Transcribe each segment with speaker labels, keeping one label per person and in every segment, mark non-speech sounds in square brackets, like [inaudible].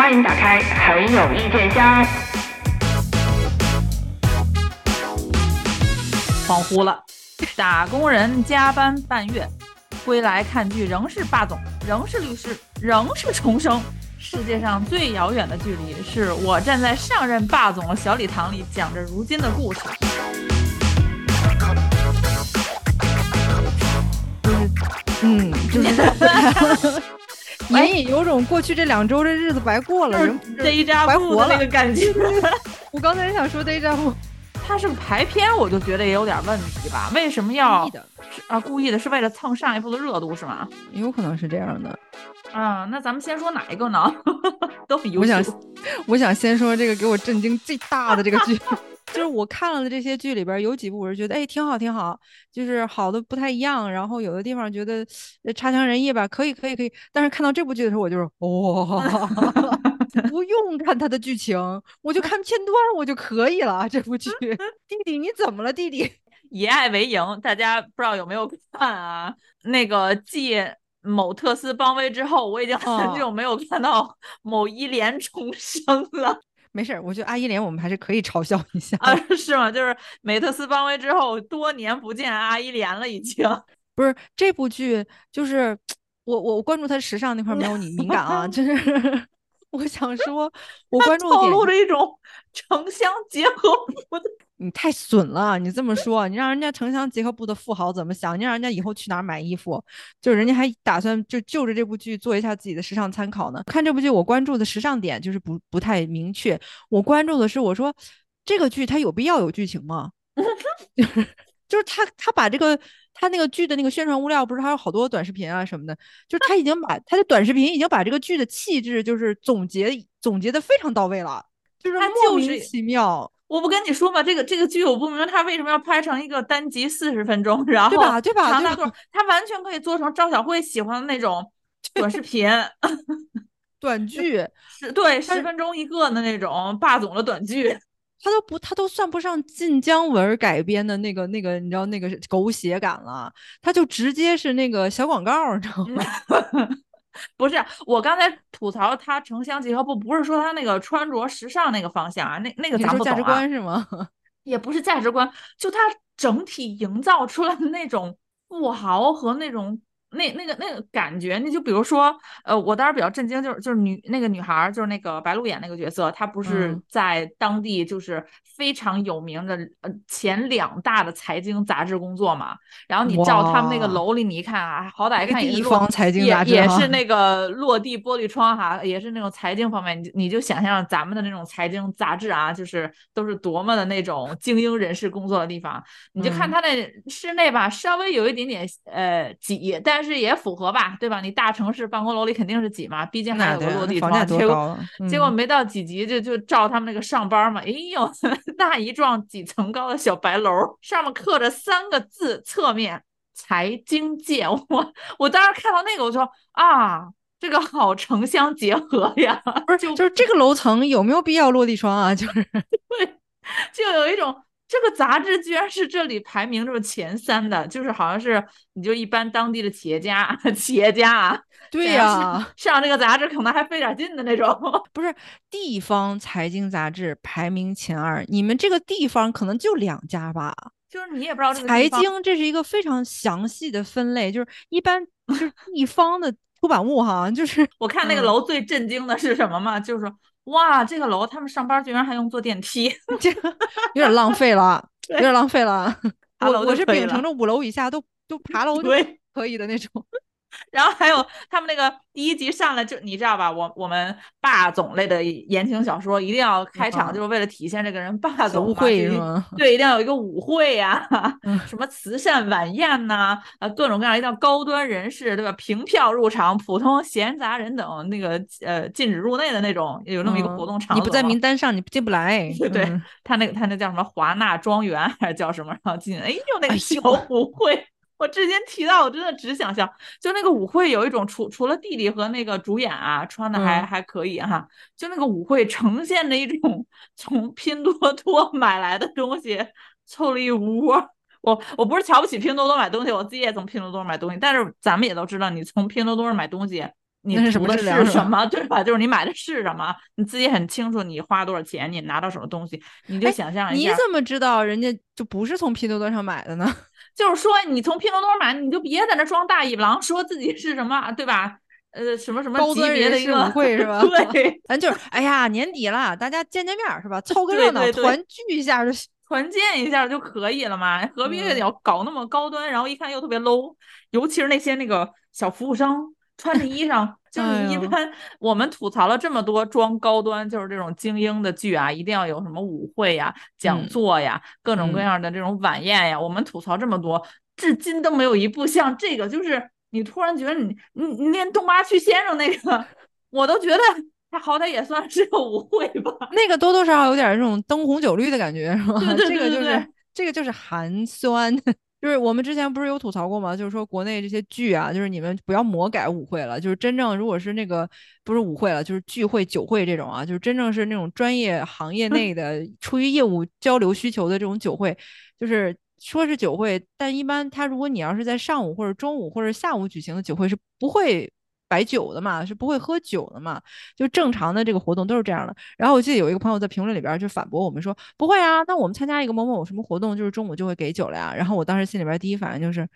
Speaker 1: 欢迎打开很有意见箱。
Speaker 2: 恍惚了，打工人加班半月，归来看剧仍是霸总，仍是律师，仍是重生。世界上最遥远的距离，是我站在上任霸总的小礼堂里，讲着如今的故事。
Speaker 3: 嗯，就是 [laughs] 隐隐有种过去这两周这日子白过了，人
Speaker 2: 一扎
Speaker 3: 白活
Speaker 2: 那个感觉。[laughs]
Speaker 3: 我刚才想说 day 扎布，
Speaker 2: 他是排片，我就觉得也有点问题吧？为什么要啊？故意的，是为了蹭上一部的热度是吗？
Speaker 3: 有可能是这样的。
Speaker 2: 啊，那咱们先说哪一个呢？[laughs] 都比
Speaker 3: 我想，我想先说这个给我震惊最大的这个剧。就是我看了的这些剧里边，有几部我是觉得哎挺好挺好，就是好的不太一样，然后有的地方觉得差强人意吧，可以可以可以。但是看到这部剧的时候，我就是哇，[laughs] 不用看它的剧情，我就看片段我就可以了。这部剧，[laughs] 弟弟你怎么了？弟弟 [laughs]
Speaker 2: 以爱为营，大家不知道有没有看啊？那个继某特斯邦威之后，我已经很久没有看到某一连重生了。
Speaker 3: 没事儿，我觉得阿依莲我们还是可以嘲笑一下
Speaker 2: 啊，是吗？就是美特斯邦威之后多年不见阿依莲了，已经 [laughs]
Speaker 3: 不是这部剧，就是我我关注他时尚那块没有你敏感啊，就 [laughs] 是我想说，我关注
Speaker 2: 透露着一种城乡结合部的。
Speaker 3: 你太损了！你这么说，你让人家城乡结合部的富豪怎么想？你让人家以后去哪儿买衣服？就人家还打算就就着这部剧做一下自己的时尚参考呢。看这部剧，我关注的时尚点就是不不太明确。我关注的是，我说这个剧它有必要有剧情吗？[laughs] 就是他他把这个他那个剧的那个宣传物料，不是还有好多短视频啊什么的？就是他已经把他的短视频已经把这个剧的气质就是总结总结的非常到位了，就是莫名其妙。
Speaker 2: 我不跟你说嘛，这个这个剧我不明白他为什么要拍成一个单集四十分钟，然后
Speaker 3: 对吧对吧？
Speaker 2: 长大段，他完全可以做成赵小慧喜欢的那种 [laughs] 短视频、
Speaker 3: 短剧，
Speaker 2: 是对十分钟一个的那种霸总的短剧。[laughs]
Speaker 3: 他都不，他都算不上晋江文改编的那个那个，你知道那个狗血感了，他就直接是那个小广告，你知道吗？[laughs]
Speaker 2: 不是，我刚才吐槽他城乡结合部，不是说他那个穿着时尚那个方向啊，那那个咱不
Speaker 3: 懂啊。价值观是吗？[laughs]
Speaker 2: 也不是价值观，就他整体营造出来的那种富豪和那种。那那个那个感觉，那就比如说，呃，我当时比较震惊，就是就是女那个女孩，就是那个白鹿演那个角色，她不是在当地就是非常有名的呃前两大的财经杂志工作嘛。然后你照他们那个楼里，你一看啊，好歹看
Speaker 3: 地方财经杂
Speaker 2: 志，也是那个落地玻璃窗哈，也是那种财经方面，你你就想象咱们的那种财经杂志啊，就是都是多么的那种精英人士工作的地方。你就看他那室内吧，稍微有一点点呃挤，但但是也符合吧，对吧？你大城市办公楼里肯定是挤嘛，毕竟还有个落地窗。结果结果没到几级就就照他们那个上班嘛。哎呦，那一幢几层高的小白楼，上面刻着三个字，侧面财经界。[laughs] 我我当时看到那个，我说啊，这个好城乡结合呀。
Speaker 3: 不是，就是这个楼层有没有必要落地窗啊？就是
Speaker 2: 对，就有一种。这个杂志居然是这里排名这么前三的，就是好像是你就一般当地的企业家，[laughs] 企业家啊，
Speaker 3: 对呀，
Speaker 2: 上这个杂志可能还费点劲的那种。[laughs]
Speaker 3: 不是地方财经杂志排名前二，你们这个地方可能就两家吧？
Speaker 2: 就是你也不知道这个
Speaker 3: 财经，这是一个非常详细的分类，就是一般就是地方的出版物哈，就是
Speaker 2: 我看那个楼最震惊的是什么嘛？就是说。哇，这个楼他们上班居然还用坐电梯，[laughs]
Speaker 3: 这有点浪费了，有点浪费了。[laughs] [laughs] 我我是秉承着五楼以下都都爬楼就可以的那种。
Speaker 2: 然后还有他们那个第一集上来就你知道吧？我我们霸总类的言情小说一定要开场，就是为了体现这个人霸总？[laughs] 对，一定要有一个舞会呀，[laughs] 什么慈善晚宴呐，啊，各种各样一定要高端人士对吧？凭票入场，普通闲杂人等那个呃禁止入内的那种，有那么一个活动场。
Speaker 3: 你不在名单上，你进不来。[laughs]
Speaker 2: 对对，他那个他那叫什么华纳庄园还是叫什么？然后进，哎呦那个小舞会。我之前提到，我真的只想笑，就那个舞会有一种除除了弟弟和那个主演啊穿的还还可以哈，就那个舞会呈现的一种从拼多多买来的东西凑了一窝。我我不是瞧不起拼多多买东西，我自己也从拼多多买东西，但是咱们也都知道，你从拼多多上买东西你
Speaker 3: 什
Speaker 2: 图的
Speaker 3: 么是
Speaker 2: 什么，对吧？就是你买的是什么，你自己很清楚你花多少钱，你拿到什么东西，你就
Speaker 3: 哎
Speaker 2: 想象一下。
Speaker 3: 你怎么知道人家就不是从拼多多上买的呢？
Speaker 2: 就是说，你从拼多多买，你就别在那装大尾巴狼，说自己是什么，对吧？呃，什么什么
Speaker 3: 高
Speaker 2: 级
Speaker 3: 端人士
Speaker 2: 别的一个
Speaker 3: 舞会是吧 [laughs]
Speaker 2: 对，[laughs]
Speaker 3: 咱就是，哎呀，年底了，大家见见面儿是吧？凑个热闹，
Speaker 2: 对对
Speaker 3: 团聚一下就。
Speaker 2: 团建一下就可以了嘛，何必
Speaker 3: 嗯
Speaker 2: 要搞那么高端？然后一看又特别 low，尤其是那些那个小服务生穿的衣裳，就是一般我们吐槽了这么多装高端，就是这种精英的剧啊，一定要有什么舞会呀、讲
Speaker 3: 嗯
Speaker 2: 座呀、各种各
Speaker 3: 嗯
Speaker 2: 样的这种晚宴呀，我们吐槽这么多，至今都没有一部像这个，就是你突然觉得你你你连东八区先生那个，我都觉得他好歹也算是个舞会吧。
Speaker 3: 那个多多少少有点这种灯红酒绿的感觉，是吧？
Speaker 2: 对对
Speaker 3: 这个就是
Speaker 2: 对对对
Speaker 3: 这个就是寒酸。就是我们之前不是有吐槽过吗？就是说国内这些剧啊，就是你们不要魔改舞会了，就是真正如果是那个不是舞会了，就是聚会、酒会这种啊，就是真正是那种专业行业内的 [laughs] 出于业务交流需求的这种酒会，就是说是酒会，但一般他如果你要是在上午或者中午或者下午举行的酒会是不会摆酒的嘛，是不会喝酒的嘛，就正常的这个活动都是这样的。然后我记得有一个朋友在评论里边就反驳我们说，不会啊，那我们参加一个某某什么活动，就是中午就会给酒了呀。然后我当时心里边第一反应就是。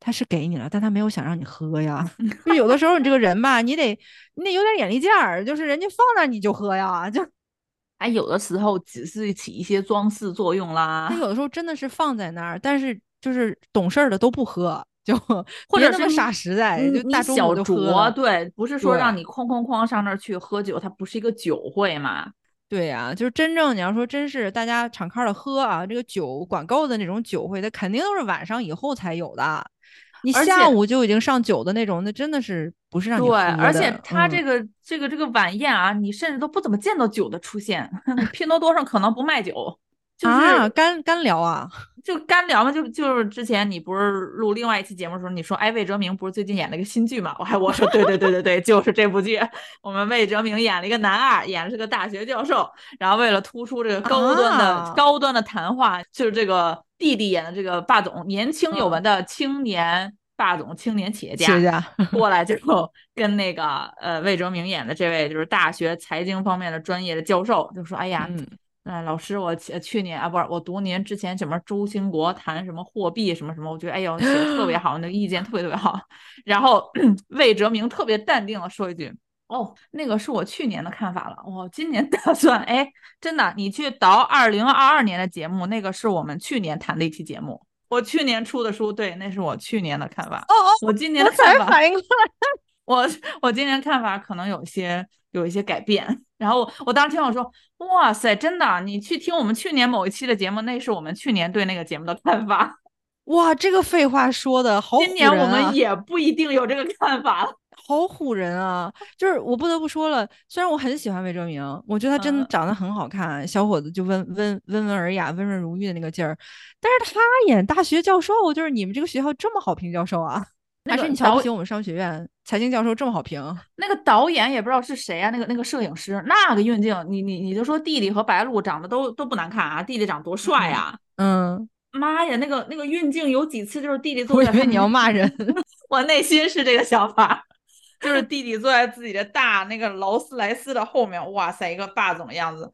Speaker 3: 他是给你了，但他没有想让你喝呀。[laughs] 就有的时候你这个人吧，你得你得有点眼力见儿，就是人家放那儿你就喝呀。就 [laughs]
Speaker 2: 哎有的时候只是起一些装饰作用啦
Speaker 3: 他，有的时候真的是放在那儿，但是就是懂事儿的都不喝，就
Speaker 2: 或者
Speaker 3: 那么傻实在，就大中
Speaker 2: 小酌，对，不是说让你哐哐哐上那儿去喝酒，它不是一个酒会嘛。
Speaker 3: 对呀、就是真正你要说真是大家敞开了喝啊，这个酒管够的那种酒会，它肯定都是晚上以后才有的。你下午就已经上酒的那种，那真的是不是让你
Speaker 2: 对，而且它这
Speaker 3: 嗯
Speaker 2: 个、这个这个晚宴啊，你甚至都不怎么见到酒的出现。[laughs] 拼多多上可能不卖酒，就是、
Speaker 3: 啊干干聊啊，
Speaker 2: 就干聊嘛，就就是之前你不是录另外一期节目的时候，你说哎魏哲明不是最近演了一个新剧嘛？我还我说对对对对对，就是这部剧，我们魏哲明演了一个男二，演的是个大学教授，然后为了突出这个高端的、
Speaker 3: 啊
Speaker 2: 高端的谈话，就是这个弟弟演的这个霸总，年轻有为的青年。霸总青年企业家，过来之后，跟那个呃魏哲明演的这位就是大学财经方面的专业的教授，就说：“哎呀，
Speaker 3: 嗯
Speaker 2: 哎，老师，我去去年啊，不是我读您之前什么周兴国谈什么货币什么什么，我觉得哎呦写的特别 [laughs] 好，那个意见特别特别好。然后 [clears throat] 魏哲明特别淡定的说一句：“哦，那个是我去年的看法了，我今年打算哎，真的，你去倒二零二二年的节目，那个是我们去年谈的一期节目。”我去年出的书，对，那是我去年的看法。
Speaker 3: 哦哦，
Speaker 2: 我今年
Speaker 3: 我
Speaker 2: 的看法，
Speaker 3: 才反应过来，[laughs]
Speaker 2: 我我今年看法可能有些有一些改变。然后我我当时听我说，哇塞，真的，你去听我们去年某一期的节目，那是我们去年对那个节目的看法。[laughs]
Speaker 3: 哇，这个废话说的好唬
Speaker 2: 今年我们也不一定有这个看法了。
Speaker 3: 好唬人啊！就是我不得不说了，虽然我很喜欢魏哲鸣，我觉得他真的
Speaker 2: 嗯
Speaker 3: 长得很好看，小伙子就温温温文尔雅、温润如玉的那个劲儿，但是他演大学教授，就是你们这个学校这么好评教授啊？还是你瞧不起我们商学院财经教授这么好评？
Speaker 2: 那个导演也不知道是谁啊，那个那个摄影师，那个运镜，你你你就说弟弟和白鹿长得都都不难看啊，弟弟长多帅啊！[laughs]
Speaker 3: 嗯，
Speaker 2: 妈呀，那个那个运镜有几次就是弟弟坐
Speaker 3: 我以
Speaker 2: 在
Speaker 3: 为你要骂人。[laughs]
Speaker 2: 我内心是这个想法，就是弟弟坐在自己的大那个劳斯莱斯的后面，哇塞，一个霸总的样子。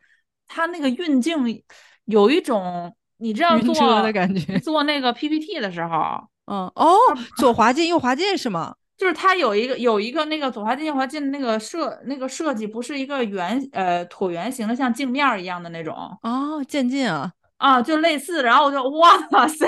Speaker 2: 他那个运镜有一种，你知道
Speaker 3: 晕车
Speaker 2: 做
Speaker 3: 的感觉
Speaker 2: 做那个 PPT 的时候，
Speaker 3: 嗯，哦，左滑进右滑进是吗？[laughs]
Speaker 2: 就是它有一个有一个那个左滑进右滑进的那个设那个设计，不是一个圆呃椭圆形的，像镜面儿一样的那种
Speaker 3: 哦，渐进啊，
Speaker 2: 啊，就类似。然后我就哇塞，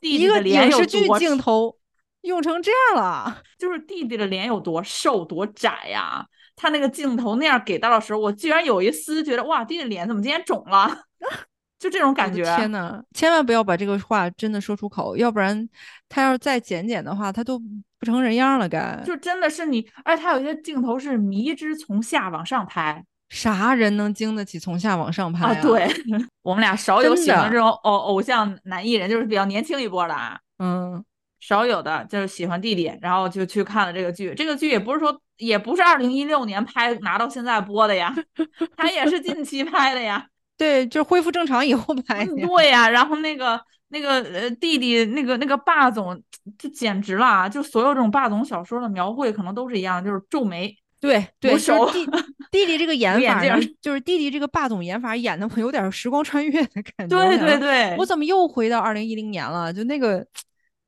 Speaker 2: 弟
Speaker 3: 一个
Speaker 2: 弟的脸有
Speaker 3: 影视剧
Speaker 2: 多
Speaker 3: 镜头用成这样了。
Speaker 2: 就是弟弟的脸有多瘦多窄呀、他那个镜头那样给到的时候，我居然有一丝觉得哇，弟弟脸怎么今天肿了？[laughs] 就这种感觉。
Speaker 3: 天呐，千万不要把这个话真的说出口，要不然他要是再剪剪的话，他都不成人样了该。
Speaker 2: 就真的是你，而且他有一些镜头是迷之从下往上拍
Speaker 3: 啥人能经得起从下往上拍
Speaker 2: 啊！对 [laughs] 我们俩少有喜欢这种偶偶像男艺人，就是比较年轻一波的啊。
Speaker 3: 嗯，
Speaker 2: 少有的就是喜欢弟弟，然后就去看了这个剧。这个剧也不是说，也不是二零一六年拍拿到现在播的呀，[laughs] 他也是近期拍的呀。
Speaker 3: 对，就是恢复正常以后拍
Speaker 2: 对呀、然后那个那个呃弟弟那个那个霸总就简直了啊，就所有这种霸总小说的描绘可能都是一样，就是皱眉。
Speaker 3: 对对，
Speaker 2: 不熟
Speaker 3: 就是弟弟弟这个 [laughs] 演法呢，就是弟弟这个霸总演法演的我有点时光穿越的感觉。
Speaker 2: 对对对，
Speaker 3: 我怎么又回到二零一零年了？就那个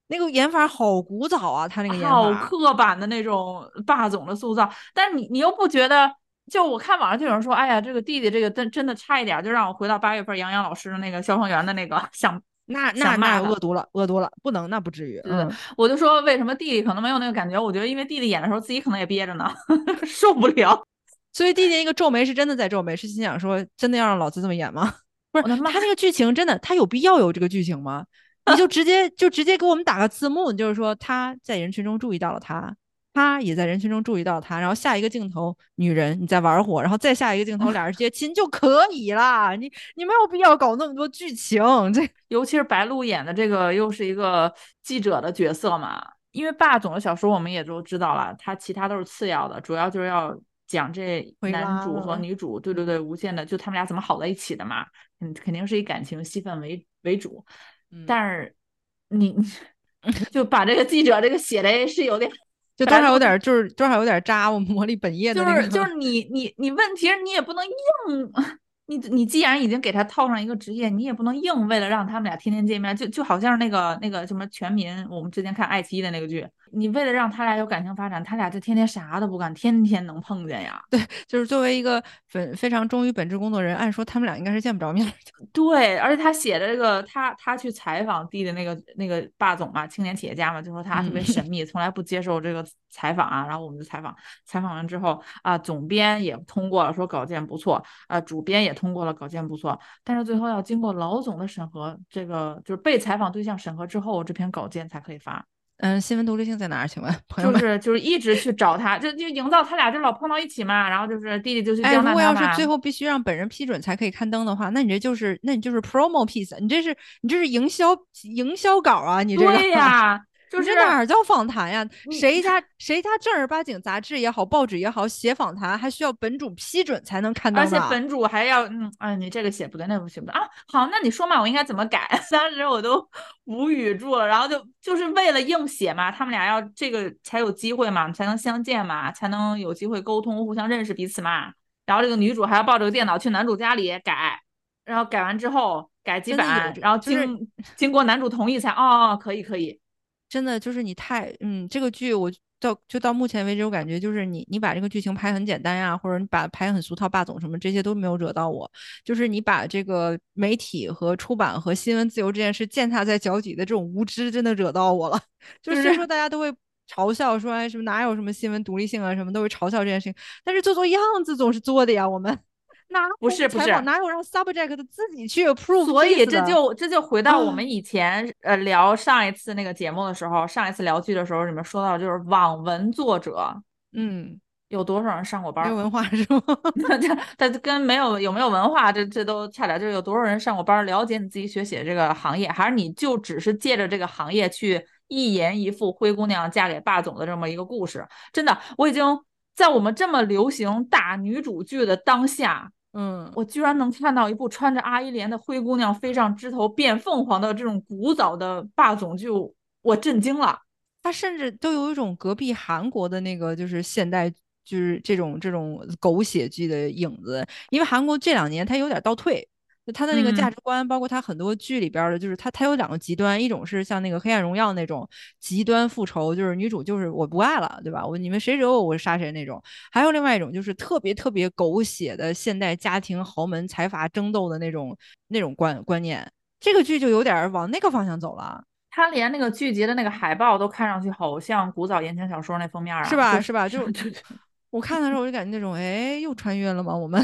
Speaker 3: 那个演法好古早啊，他那个演法好。
Speaker 2: 刻板的那种霸总的塑造，但是你你又不觉得？就我看网上就有人说，哎呀，这个弟弟这个真真的差一点，就让我回到八月份杨洋老师的那个消防员的那个 [laughs] 想，
Speaker 3: 那那那恶毒了，恶毒了，不能，那不至于。嗯，
Speaker 2: 我就说为什么弟弟可能没有那个感觉？我觉得因为弟弟演的时候自己可能也憋着呢，[laughs] 受不了。[laughs]
Speaker 3: 所以弟弟那个皱眉是真的在皱眉，是心想说真的要让老子这么演吗？不是，他那个剧情真的，他有必要有这个剧情吗？你就直接就直接给我们打个字幕，就是说他在人群中注意到了他，他也在人群中注意到他，然后下一个镜头女人你在玩火，然后再下一个镜头 [laughs] 俩人直接亲就可以啦。你你没有必要搞那么多剧情，这 [laughs]
Speaker 2: 尤其是白鹿演的这个又是一个记者的角色嘛，因为霸总的小说我们也都知道了，他其他都是次要的，主要就是要讲这男主和女主，对对对，无限的就他们俩怎么好在一起的嘛，肯肯定是以感情戏份为为主，
Speaker 3: 嗯
Speaker 2: 但是你 [laughs] 就把这个记者这个写的是有点。
Speaker 3: 就多少有点就是多少有点渣我魔力本业的
Speaker 2: 就
Speaker 3: 那个，
Speaker 2: 是就。是你你你问题是你也不能硬，你你既然已经给他套上一个职业，你也不能硬为了让他们俩天天见面，就就好像那个那个什么全民，我们之前看爱奇艺的那个剧，你为了让他俩有感情发展，他俩就天天啥都不干，天天能碰见呀。[laughs]
Speaker 3: 对就是作为一个非非常忠于本职工作人，按说他们俩应该是见不着面的。[laughs]
Speaker 2: 对，而且他写的这个，他他去采访弟的那个那个霸总嘛，青年企业家嘛，就说他特别
Speaker 3: 嗯
Speaker 2: 神 [laughs] 秘，从来不接受这个采访啊。然后我们就采访，采访完之后啊，总编也通过了，说稿件不错，啊，主编也通过了，稿件不错，但是最后要经过老总的审核，这个就是被采访对象审核之后，这篇稿件才可以发。
Speaker 3: 嗯，新闻独立性在哪儿？请问朋友们就？
Speaker 2: 是就是一直去找他，就就营造他俩就老碰到一起嘛，然后就是弟弟就去
Speaker 3: 哎，
Speaker 2: 刁
Speaker 3: 如果要。是最后必须让本人批准才可以刊登的话，那你这就是那你就是 promo piece，你这是你这是营销营销稿啊，你这个
Speaker 2: 对呀，就是
Speaker 3: 这哪儿叫访谈呀？谁家谁家正儿八经杂志也好，报纸也好，写访谈还需要本主批准才能看到
Speaker 2: 而且。本主还要，嗯，啊，你这个写不对，那个写不对啊。好，那你说嘛，我应该怎么改？[laughs] 当时我都无语住了，然后就就是为了硬写嘛，他们俩要这个才有机会嘛，才能相见嘛，才能有机会沟通，互相认识彼此嘛。然后这个女主还要抱着个电脑去男主家里改，然后改完之后改几版，然后
Speaker 3: 就是
Speaker 2: 经经过男主同意才，哦，哦可以可以。
Speaker 3: 真的就是你太嗯，这个剧我到就到目前为止，我感觉就是你你把这个剧情拍很简单呀，或者你把拍很俗套霸总什么这些都没有惹到我，就是你把这个媒体和出版和新闻自由这件事践踏在脚底的这种无知，真的惹到我了。[laughs] 就是说大家都会。嘲笑说哎什么哪有什么新闻独立性啊什么都会嘲笑这件事情，但是做做样子总是做的呀，我们哪
Speaker 2: 不是不是
Speaker 3: 哪有让 subject 自己去 approve，
Speaker 2: 所以这就这就回到我
Speaker 3: 啊
Speaker 2: 们以前呃聊上一次那个节目的时候，上一次聊剧的时候，你们说到就是网文作者
Speaker 3: 嗯
Speaker 2: 有多少人上过班儿？
Speaker 3: 没有文化是吗？[laughs] [laughs]
Speaker 2: 他他跟没有有没有文化这这都差点，就是有多少人上过班儿，了解你自己学写这个行业，还是你就只是借着这个行业去一言一副灰姑娘嫁给霸总的这么一个故事？真的，我已经在我们这么流行大女主剧的当下，
Speaker 3: 嗯，
Speaker 2: 我居然能看到一部穿着阿依莲的灰姑娘飞上枝头变凤凰的这种古早的霸总剧，我震惊了。
Speaker 3: 它甚至都有一种隔壁韩国的那个就是现代就是这种这种狗血剧的影子，因为韩国这两年它有点倒退。就他的那个价
Speaker 2: 嗯
Speaker 3: 值观，包括他很多剧里边的，就是他他有两个极端，一种是像那个《黑暗荣耀》那种极端复仇，就是女主就是我不爱了，对吧？我你们谁惹我，我杀谁那种；还有另外一种就是特别特别狗血的现代家庭豪门财阀争斗的那种那种观观念。这个剧就有点儿往那个方向走了。
Speaker 2: 他连那个剧集的那个海报都看上去好像古早言情小说那封面啊，
Speaker 3: 是吧？
Speaker 2: 是
Speaker 3: 吧？就
Speaker 2: 对对
Speaker 3: 我看的时候，我就感觉那种，哎，又穿越了吗？我们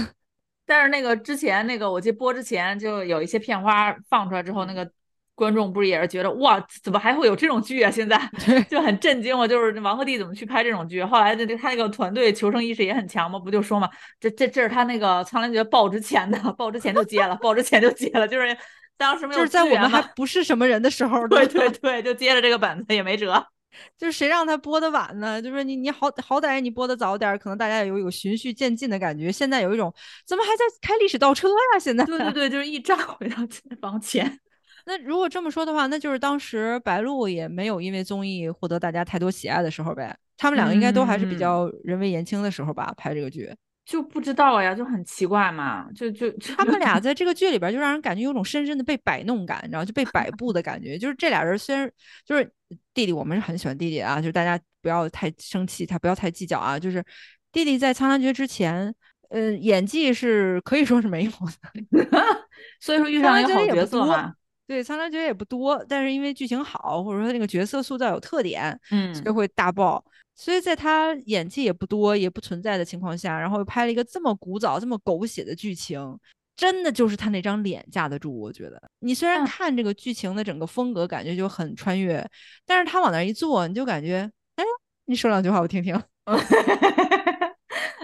Speaker 2: 但是那个之前那个，我记得播之前就有一些片花放出来之后，那个观众不是也是觉得哇，怎么还会有这种剧啊？现在 [laughs] 就很震惊。我就是王鹤棣怎么去拍这种剧？后来这这他那个团队求生意识也很强嘛，不就说嘛，这这这是他那个苍兰诀爆之前的，爆之前就接了，爆之前就接了，就是当时没有
Speaker 3: 就是在我们还不是什么人的时候，[laughs]
Speaker 2: 对对 [laughs] 对，就接了这个本子也没辙。
Speaker 3: 就是谁让他播的晚呢？就是你你好好歹你播的早点儿，可能大家有有循序渐进的感觉。现在有一种怎么还在开历史倒车呀？现在
Speaker 2: 对对对，就是一站回到往前。[laughs]
Speaker 3: 那如果这么说的话，那就是当时白鹿也没有因为综艺获得大家太多喜爱的时候呗。他们两个应该都还是比
Speaker 2: 嗯
Speaker 3: 较人微言轻的时候吧，拍这个剧。
Speaker 2: 就不知道呀，就很奇怪嘛，就就就
Speaker 3: 他们俩 [laughs] 在这个剧里边就让人感觉有种深深的被摆弄感，你知道，就被摆 [laughs] 布的感觉。就是这俩人虽然就是弟弟，我们是很喜欢弟弟啊，就是大家不要太生气，他不要太计较啊。就是弟弟在《苍兰诀》之前，呃，演技是可以说是没有的。[laughs]
Speaker 2: 所以说遇上一个好角色嘛，
Speaker 3: 对，《苍兰诀》也不多，但是因为剧情好，或者说那个角色塑造有特点，
Speaker 2: 嗯
Speaker 3: 所以会大爆。所以在他演技也不多、也不存在的情况下，然后又拍了一个这么古早、这么狗血的剧情，真的就是他那张脸架得住。我觉得，你虽然
Speaker 2: 嗯
Speaker 3: 看这个剧情的整个风格感觉就很穿越，但是他往那儿一坐，你就感觉，哎，你说两句话我听听。[laughs]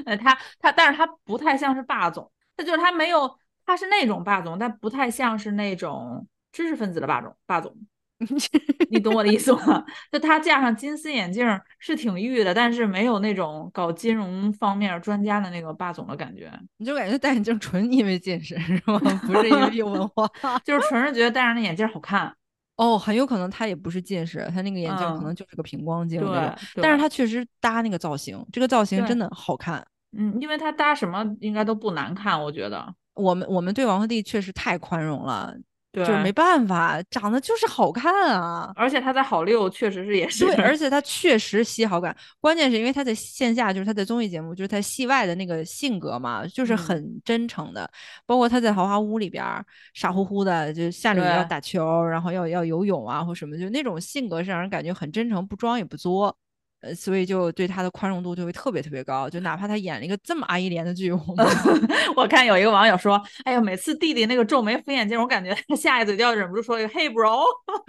Speaker 2: 呃，他他，但是他不太像是霸总，他就是他没有，他是那种霸总，但不太像是那种知识分子的霸总霸总。[laughs] 你懂我的意思吗？就他架上金丝眼镜儿是挺御的，但是没有那种搞金融方面专家的那个霸总的感觉，
Speaker 3: 你就感觉戴眼镜纯因为近视是吗？不是因为有文化。[laughs]
Speaker 2: 就是纯是觉得戴上那眼镜儿好看。[laughs]
Speaker 3: 哦，很有可能他也不是近视，他那个眼镜可
Speaker 2: 嗯
Speaker 3: 能就是个平光镜
Speaker 2: 对
Speaker 3: 但是他确实搭那个造型，这个造型真的好看。
Speaker 2: 嗯，因为他搭什么应该都不难看，我觉得。
Speaker 3: 我们我们对王鹤棣确实太宽容了，
Speaker 2: 对，
Speaker 3: 就是没办法，长得就是好看啊。
Speaker 2: 而且他在好六确实是也是，
Speaker 3: 对，而且他确实吸好感，关键是因为他在线下，就是他在综艺节目，就是他戏外的那个性格嘛，就是
Speaker 2: 嗯
Speaker 3: 很真诚的。包括他在豪华屋里边儿傻乎乎的，就下雨要打球，然后要要游泳啊或什么，就那种性格是让人感觉很真诚，不装也不作。呃，所以就对他的宽容度就会特别特别高，就哪怕他演了一个这么阿依莲的剧，我 [laughs] [laughs]
Speaker 2: 我看有一个网友说：“哎呀，每次弟弟那个皱眉扶眼镜，我感觉他下一嘴就要忍不住说一个 ‘Hey bro’，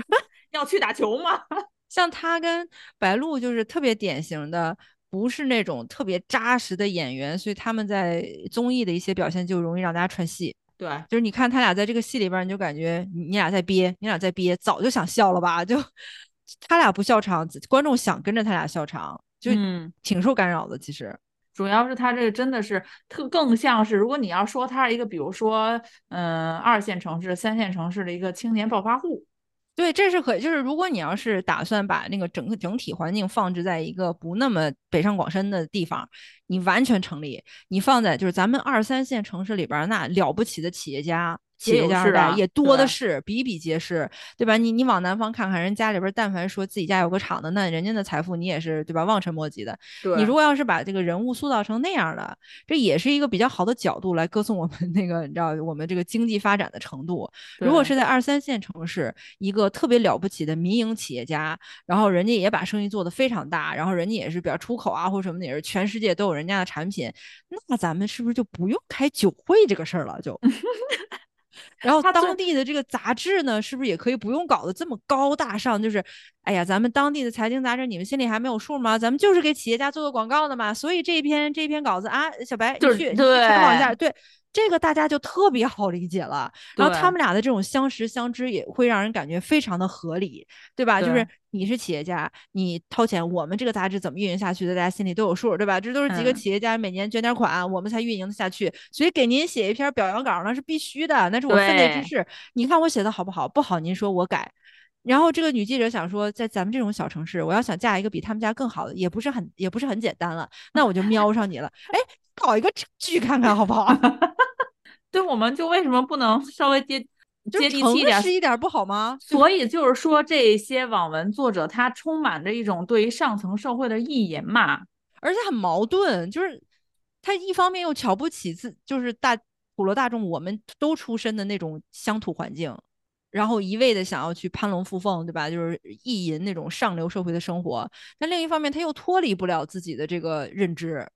Speaker 2: [laughs] 要去打球吗
Speaker 3: 像他跟白鹿就是特别典型的，不是那种特别扎实的演员，所以他们在综艺的一些表现就容易让大家串戏。？”
Speaker 2: 对，
Speaker 3: 就是你看他俩在这个戏里边，你就感觉你你俩在憋，你俩在憋，早就想笑了吧？就他俩不笑场，观众想跟着他俩笑场，就
Speaker 2: 嗯，
Speaker 3: 挺受干扰的。其实，
Speaker 2: 主要是他这个真的是特更像是，如果你要说他是一个，比如说，嗯，二线城市、三线城市的一个青年暴发户，
Speaker 3: 对，这是可以就是如果你要是打算把那个整个整体环境放置在一个不那么北上广深的地方，你完全成立。你放在就是咱们二三线城市里边，那了不起的企业家。企业家二代
Speaker 2: 有是啊
Speaker 3: 也多的是，比比皆是，对吧？你你往南方看看，人家里边但凡说自己家有个厂的，那人家的财富你也是对吧？望尘莫及的。你如果要是把这个人物塑造成那样的，这也是一个比较好的角度来歌颂我们那个你知道我们这个经济发展的程度。如果是在二三线城市，一个特别了不起的民营企业家，然后人家也把生意做得非常大，然后人家也是比较出口啊或什么的，也是全世界都有人家的产品，那咱们是不是就不用开酒会这个事儿了？就。[laughs] 然后当地的这个杂志呢，是不是也可以不用搞得这么高大上？就是，哎呀，咱们当地的财经杂志，你们心里还没有数吗？咱们就是给企业家做做广告的嘛。所以这一篇这一篇稿子啊，小白你
Speaker 2: 就
Speaker 3: 去你去参考一下，
Speaker 2: 对
Speaker 3: 对。这个大家就特别好理解了，然后他们俩的这种相识相知也会让人感觉非常的合理，对吧？就是你是企业家，你掏钱，我们这个杂志怎么运营下去的，大家心里都有数，对吧？这都是几个
Speaker 2: 嗯
Speaker 3: 企业家每年捐点款，我们才运营得下去，所以给您写一篇表扬稿那是必须的，那是我分内之事。你看我写的好不好？不好您说我改。然后这个女记者想说，在咱们这种小城市，我要想嫁一个比他们家更好的，也不是很也不是很简单了，那我就瞄上你了。哎，搞一个剧看看好不好？[laughs]
Speaker 2: 对，我们就为什么不能稍微接
Speaker 3: 就
Speaker 2: 接地气一点？
Speaker 3: 实一点不好吗？[laughs]
Speaker 2: 所以就是说，这些网文作者他充满着一种对于上层社会的意淫嘛。
Speaker 3: 而且很矛盾，就是他一方面又瞧不起自，就是大普罗大众，我们都出身的那种乡土环境，然后一味的想要去攀龙附凤，对吧？就是意淫那种上流社会的生活。但另一方面，他又脱离不了自己的这个认知，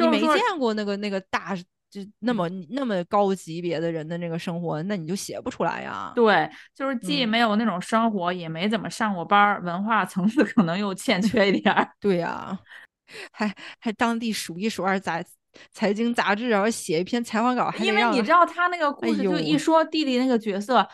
Speaker 3: 你没见过那个那个大。就那么那么高级别的人的那个生活，那你就写不出来呀。
Speaker 2: 对，就是既
Speaker 3: 嗯
Speaker 2: 没有那种生活，也没怎么上过班儿，文化层次可能又欠缺一点儿。[laughs]
Speaker 3: 对呀、还还当地数一数二杂财经杂志，然后写一篇采访稿，还
Speaker 2: 因为你知道他那个故
Speaker 3: 哎
Speaker 2: 事，就一说弟弟那个角色，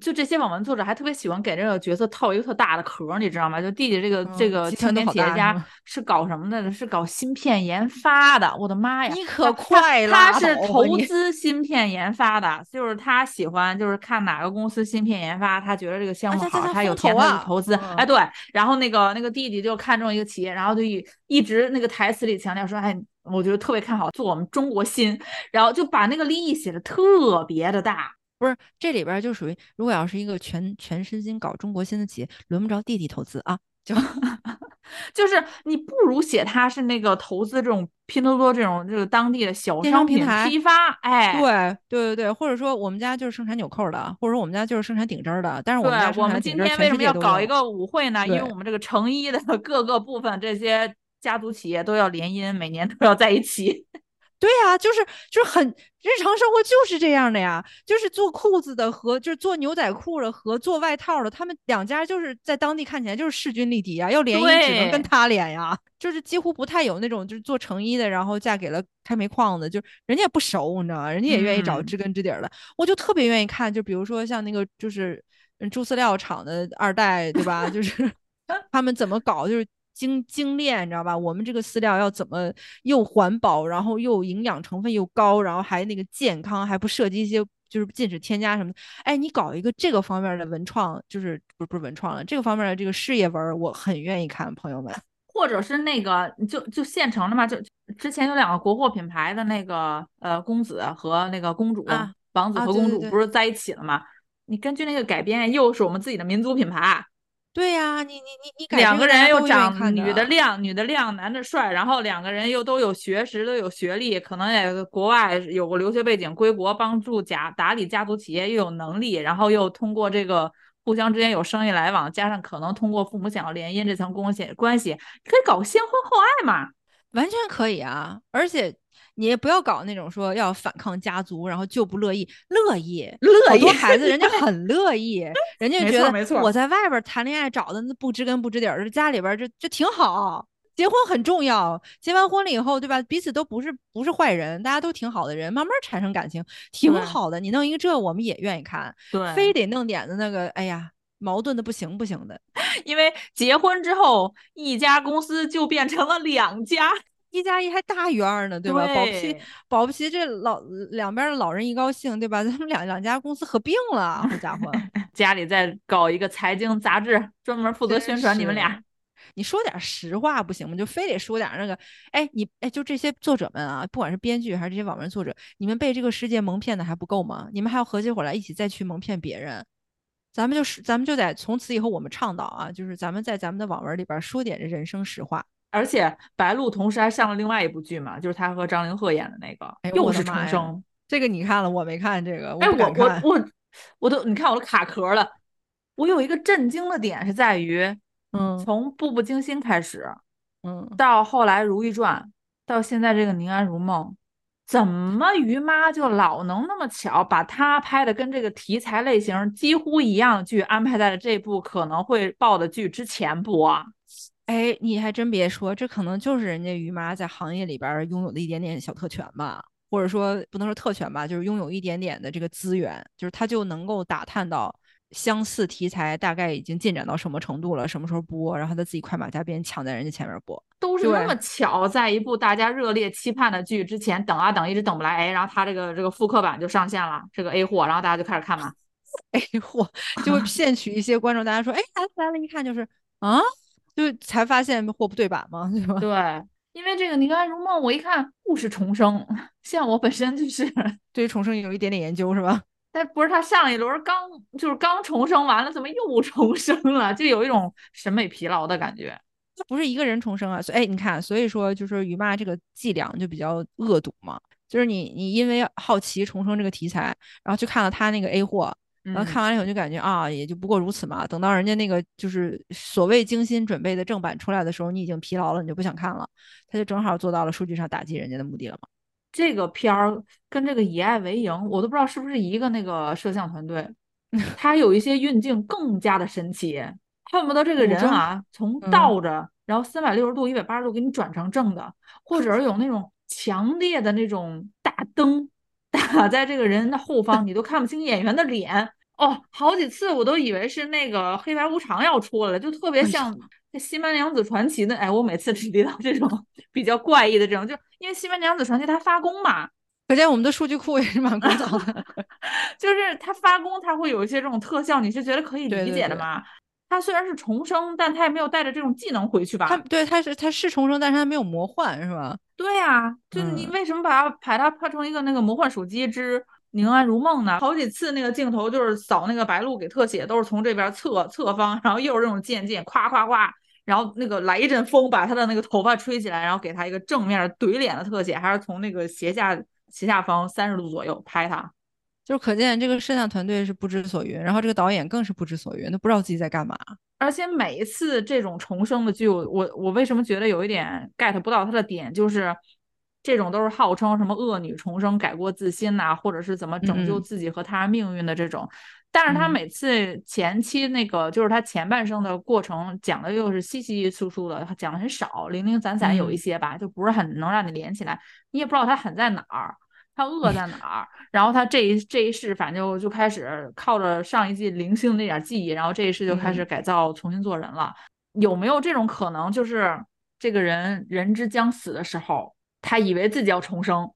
Speaker 2: 就这些网文作者还特别喜欢给这个角色套一个特大的壳，你知道吗？就弟弟这个、这
Speaker 3: 嗯
Speaker 2: 个青年企业家
Speaker 3: 是
Speaker 2: 搞什么的？是搞芯片研发的。我的妈呀！
Speaker 3: 你可快了
Speaker 2: 他是投资芯片研发的，就是他喜欢就是看哪个公司芯片研发，他觉得这个项目好，他有钱
Speaker 3: 投啊
Speaker 2: 就投资。
Speaker 3: 嗯
Speaker 2: 哎，对，然后那个那个弟弟就看中一个企业，然后就一一直那个台词里强调说，哎，我觉得特别看好做我们中国芯，然后就把那个利益写的特别的大。
Speaker 3: 不是这里边儿就属于，如果要是一个全全身心搞中国芯的企业，轮不着弟弟投资啊，就 [laughs]
Speaker 2: 就是你不如写他是那个投资这种拼多多这种这个当地的小
Speaker 3: 电商
Speaker 2: 商品
Speaker 3: 平台
Speaker 2: 批发，哎，
Speaker 3: 对对对对，或者说我们家就是生产纽扣的，或者说我们家就是生产顶针儿的，但是我们家
Speaker 2: 对，我们今天为什么要搞一个舞会呢？因为我们这个成衣的 [laughs] 各个部分，这些家族企业都要联姻，每年都要在一起。
Speaker 3: 对呀、就是就是很日常生活就是这样的呀，就是做裤子的和就是做牛仔裤的和做外套的，他们两家就是在当地看起来就是势均力敌呀，要联姻只能跟他联呀，就是几乎不太有那种就是做成衣的，然后嫁给了开煤矿的，就人家也不熟，你知道吗？人家也愿意找
Speaker 2: 嗯
Speaker 3: 知根知底儿的，我就特别愿意看，就比如说像那个就是嗯猪饲料厂的二代，对吧？就是 [laughs] 他们怎么搞，就是精精炼，你知道吧？我们这个饲料要怎么又环保，然后又营养成分又高，然后还那个健康，还不涉及一些就是禁止添加什么的。哎，你搞一个这个方面的文创，就是不是不是文创了，这个方面的这个事业文，我很愿意看，朋友们。[laughs]
Speaker 2: 或者是那个就就现成的嘛，就之前有两个国货品牌的那个呃公子和那个公主，
Speaker 3: 啊
Speaker 2: 王子
Speaker 3: 啊
Speaker 2: 和公主不是在一起了吗？你根据那个改编，又是我们自己的民族品牌，
Speaker 3: 对呀、你你你你改
Speaker 2: 两个人又长女的靓，女的靓，男的帅，然后两个人又都有学识，都有学历，可能也国外有过留学背景，归国帮助家打理家族企业，又有能力，然后又通过这个互相之间有生意来往，加上可能通过父母想要联姻这层关系关系，可以搞个先婚后爱嘛。
Speaker 3: 完全可以啊，而且你也不要搞那种说要反抗家族，然后就不乐意，乐意，
Speaker 2: 乐意
Speaker 3: 好多孩子人家 [laughs] 很乐意，人家觉得
Speaker 2: 没错
Speaker 3: 我在外边儿谈恋爱找的那不知根不知底儿，家里边儿这这挺好。结婚很重要，结完婚了以后，对吧？彼此都不是不是坏人，大家都挺好的人，慢慢产生感情，挺好的。你弄一个这，我们也愿意看，
Speaker 2: 对，
Speaker 3: 非得弄点的那个，哎呀，矛盾的不行不行的。[laughs]
Speaker 2: 因为结婚之后，一家公司就变成了两家，
Speaker 3: 一加一还大于二呢，对吧？保不齐保不齐这老两边的老人一高兴，对吧？[laughs] 咱们两两家公司合并了，好家伙！[laughs]
Speaker 2: 家里再搞一个财经杂志，专门负责宣传你们俩。
Speaker 3: 你说点实话不行吗？就非得说点那个，哎，你哎，就这些作者们啊，不管是编剧还是这些网文作者，你们被这个世界蒙骗的还不够吗？你们还要合起伙来一起再去蒙骗别人。咱们就是，咱们就得从此以后，我们倡导啊，就是咱们在咱们的网文里边说点这人生实话。
Speaker 2: 而且白鹿同时还上了另外一部剧嘛，就是她和张凌赫演的那个，
Speaker 3: 哎
Speaker 2: 又是重生。
Speaker 3: 这个你看了，我没看这个，
Speaker 2: 哎。我我我我都你看我都卡壳了。我有一个震惊的点是在于，
Speaker 3: 嗯
Speaker 2: 从《步步惊心》开始，
Speaker 3: 嗯，
Speaker 2: 到后来《如懿传》，到现在这个《宁安如梦》，怎么于妈就老能那么巧把她拍的跟这个题材类型几乎一样的剧安排在了这部可能会爆的剧之前播啊？
Speaker 3: 哎，你还真别说，这可能就是人家于妈在行业里边儿拥有的一点点小特权吧，或者说不能说特权吧，就是拥有一点点的这个资源，就是她就能够打探到相似题材大概已经进展到什么程度了，什么时候播，然后她自己快马加鞭抢在人家前面播。
Speaker 2: 都是那么巧，在一部大家热烈期盼的剧之前等啊等，一直等不来，哎，然后他这个这个复刻版就上线了，这个 A 货，然后大家就开始看嘛。[laughs]
Speaker 3: A 货，就会骗取一些观众，大家说，哎，来了来了，一看就是啊，就才发现货不对版嘛，[laughs] 对吧？
Speaker 2: 对，因为这个《宁安如梦》，我一看故事重生，[laughs] 像我本身就是，
Speaker 3: 对于重生有一点点研究是吧？[laughs]
Speaker 2: 但不是他上一轮刚就是刚重生完了，怎么又重生了？就有一种审美疲劳的感觉。
Speaker 3: 它不是一个人重生啊，所以哎，你看，所以说就是于妈这个伎俩就比较恶毒嘛，就是你你因为好奇重生这个题材，然后去看了他那个 A 货，然后
Speaker 2: 嗯
Speaker 3: 看完了以后就感觉啊，也就不过如此嘛。等到人家那个就是所谓精心准备的正版出来的时候，你已经疲劳了，你就不想看了，他就正好做到了数据上打击人家的目的了嘛。
Speaker 2: 这个片儿跟这个《以爱为营》，我都不知道是不是一个那个摄像团队，[laughs] 它有一些运镜更加的神奇，恨不得这个人啊，从
Speaker 3: 嗯
Speaker 2: 倒着，然后三百六十度、一百八十度给你转成正的，或者是有那种强烈的那种大灯 [laughs] 打在这个人的后方，你都看不清演员的脸。哦，好几次我都以为是那个黑白无常要出来了，就特别像《西门娘子传奇》的。哎，我每次提到这种 [laughs] 比较怪异的这种，就因为《西门娘子传奇》它发功嘛，
Speaker 3: 可见我们的数据库也是蛮枯燥的。[laughs]
Speaker 2: 就是它发功，它会有一些这种特效，你是觉得可以理解的吗？它虽然是重生，但它也没有带着这种技能回去吧？
Speaker 3: 它对，它是它是重生，但是它没有魔幻，是吧？
Speaker 2: 对呀，就你为什么把它把它拍成一个那个魔幻手机之？宁安如梦呢？好几次那个镜头就是扫那个白鹿给特写，都是从这边侧侧方，然后又是这种渐渐夸夸夸，然后那个来一阵风把他的那个头发吹起来，然后给他一个正面怼脸的特写，还是从那个斜下斜下方三十度左右拍他，
Speaker 3: 就是可见这个摄像团队是不知所云，然后这个导演更是不知所云，都不知道自己在干嘛。
Speaker 2: 而且每一次这种重生的剧，我我我为什么觉得有一点 get 不到他的点，就是。这种都是号称什么恶女重生、改过自新呐，或者是怎么拯救自己和他人命运的这种，但是他每次前期那个就是他前半生的过程讲的又是稀稀疏疏的，讲的很少，零零散散有一些吧，就不是很能让你连起来，你也不知道他狠在哪儿，他恶在哪儿，然后他这一这一世反正就就开始靠着上一季零星那点记忆，然后这一世就开始改造重新做人了，有没有这种可能？就是这个人人之将死的时候。他以为自己要重生，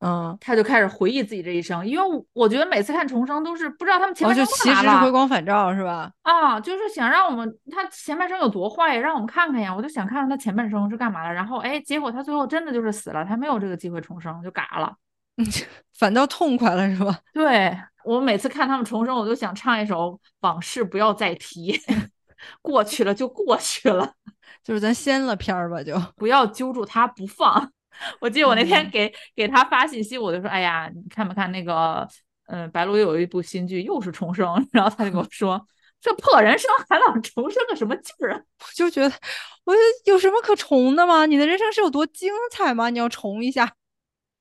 Speaker 3: 嗯，
Speaker 2: 他就开始回忆自己这一生。因为我觉得每次看重生都是不知道他们前半生
Speaker 3: 其实是回光返照，是吧？
Speaker 2: 啊，就是想让我们他前半生有多坏，让我们看看呀。我就想看看他前半生是干嘛的。然后哎，结果他最后真的就是死了，他没有这个机会重生，就嘎了，[laughs]
Speaker 3: 反倒痛快了，是吧？
Speaker 2: 对我每次看他们重生，我都想唱一首往事不要再提，[laughs] 过去了就过去了，
Speaker 3: 就是咱掀了片儿吧，就
Speaker 2: 不要揪住他不放。[laughs] 我记得我那天给给他发信息，我就说：“哎呀，你看没看那个？嗯，白鹿又有一部新剧，又是重生。[laughs] ”然后他就跟我说：“这破人生还老重生个什么劲儿啊？”
Speaker 3: 我就觉得，我有什么可重的吗？你的人生是有多精彩吗？你要重一下？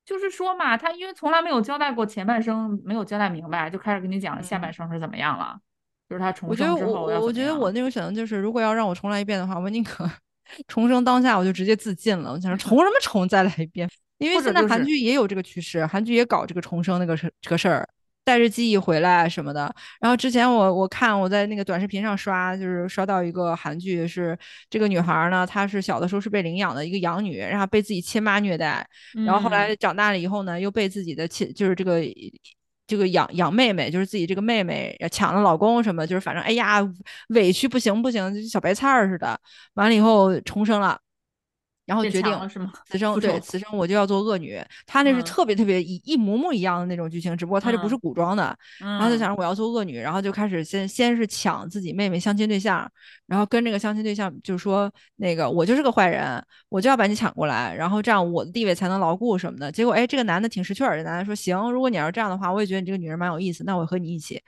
Speaker 2: 就是说嘛，他因为从来没有交代过前半生，没有交代明白，就开始跟你讲下半生是怎么样了。就是他重生之后，
Speaker 3: 我我觉得我那种选择就是，如果要让我重来一遍的话，我宁可。重生当下，我就直接自尽了。我想说重什么重，再来一遍。因为现在韩剧也有这个趋势，韩剧也搞这个重生那个事这个事儿，带着记忆回来什么的。然后之前我我看我在那个短视频上刷，就是刷到一个韩剧，是这个女孩呢，她是小的时候是被领养的一个养女，然后被自己亲妈虐待，然后后来长大了以后呢，又被自己的亲就是这个。这个养养妹妹，就是自己这个妹妹抢了老公什么，就是反正哎呀委屈不行不行，就小白菜儿似的。完了以后重生了。然后决定
Speaker 2: 是吗？[laughs]
Speaker 3: 此生对此生我就要做恶女。他那是特别特别一一模模一样的那种剧情，只不过他这不是古装的。然后就想着我要做恶女，然后就开始先先是抢自己妹妹相亲对象，然后跟这个相亲对象就说那个我就是个坏人，我就要把你抢过来，然后这样我的地位才能牢固什么的。结果哎，这个男的挺识趣儿，这男的说行，如果你要是这样的话，我也觉得你这个女人蛮有意思，那我和你一起。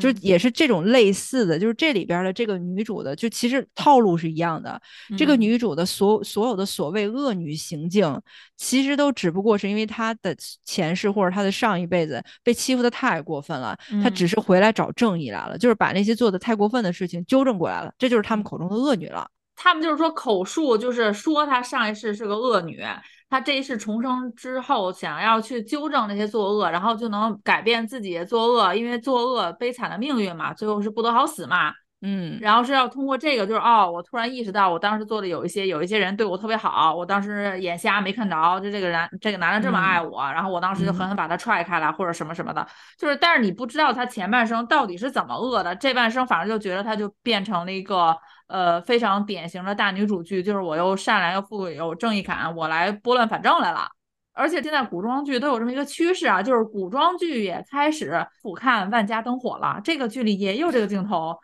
Speaker 3: 就也是这种类似的，就是这里边的这个女主的，就其实套路是一样的。这个女主的所所有的所谓恶女行径，其实都只不过是因为她的前世或者她的上一辈子被欺负的太过分了，她只是回来找正义来了，就是把那些做的太过分的事情纠正过来了，这就是他们口中的恶女了。
Speaker 2: 他们就是说口述，就是说她上一世是个恶女，她这一世重生之后想要去纠正那些作恶，然后就能改变自己作恶，因为作恶悲惨的命运嘛，最后是不得好死嘛。
Speaker 3: 嗯，
Speaker 2: 然后是要通过这个，就是哦，我突然意识到，我当时做的有一些，有一些人对我特别好，我当时眼瞎没看着，就这个人，这个男的这么爱我，然后我当时就狠狠把他踹开了，或者什么什么的，就是，但是你不知道他前半生到底是怎么恶的，这半生反正就觉得他就变成了一个呃非常典型的大女主剧，就是我又善良又富有正义感，我来拨乱反正来了。而且现在古装剧都有这么一个趋势啊，就是古装剧也开始俯瞰万家灯火了，这个剧里也有这个镜头。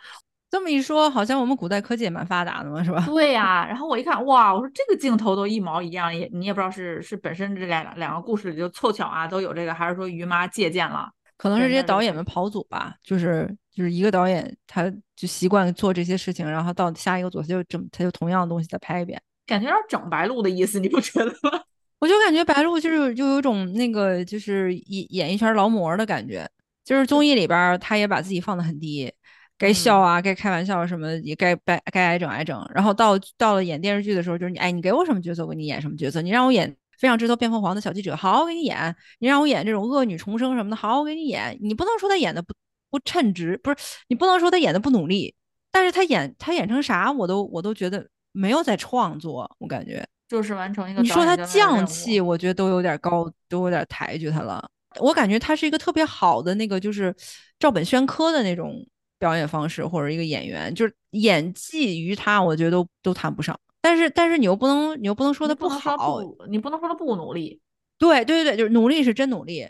Speaker 3: 这么一说，好像我们古代科技也蛮发达的嘛，是吧？
Speaker 2: 对呀。然后我一看，哇，我说这个镜头都一毛一样，也你也不知道是是本身这两两个故事里就凑巧啊都有这个，还是说于妈借鉴了？
Speaker 3: 可能是这些导演们跑组吧，就是就是一个导演他就习惯做这些事情，然后到下一个组他就整他就同样的东西再拍一遍，
Speaker 2: 感觉有点整白鹿的意思，你不觉得吗？[laughs]
Speaker 3: 我就感觉白鹿就是就有种那个就是演演艺圈劳模的感觉，就是综艺里边他也把自己放得很低。该笑啊，该开玩笑什么也该该该挨整挨整。然后到到了演电视剧的时候，就是你哎，你给我什么角色，我给你演什么角色。你让我演非常知道变凤凰的小记者，好，我给你演。你让我演这种恶女重生什么的，好，我给你演。你不能说他演的不不称职，不是你不能说他演的不努力，但是他演他演成啥，我都我都觉得没有在创作，我感觉
Speaker 2: 就是完成一个
Speaker 3: 你说他
Speaker 2: 导演交代的任务
Speaker 3: 匠气，我觉得都有点高，都有点抬举他了。我感觉他是一个特别好的那个，就是照本宣科的那种表演方式，或者一个演员，就是演技于他，我觉得都都谈不上。但是但是你又不能你又不能说他
Speaker 2: 你不
Speaker 3: 好，
Speaker 2: 不，你不能说他不努力。
Speaker 3: 对对对对，就是努力是真努力，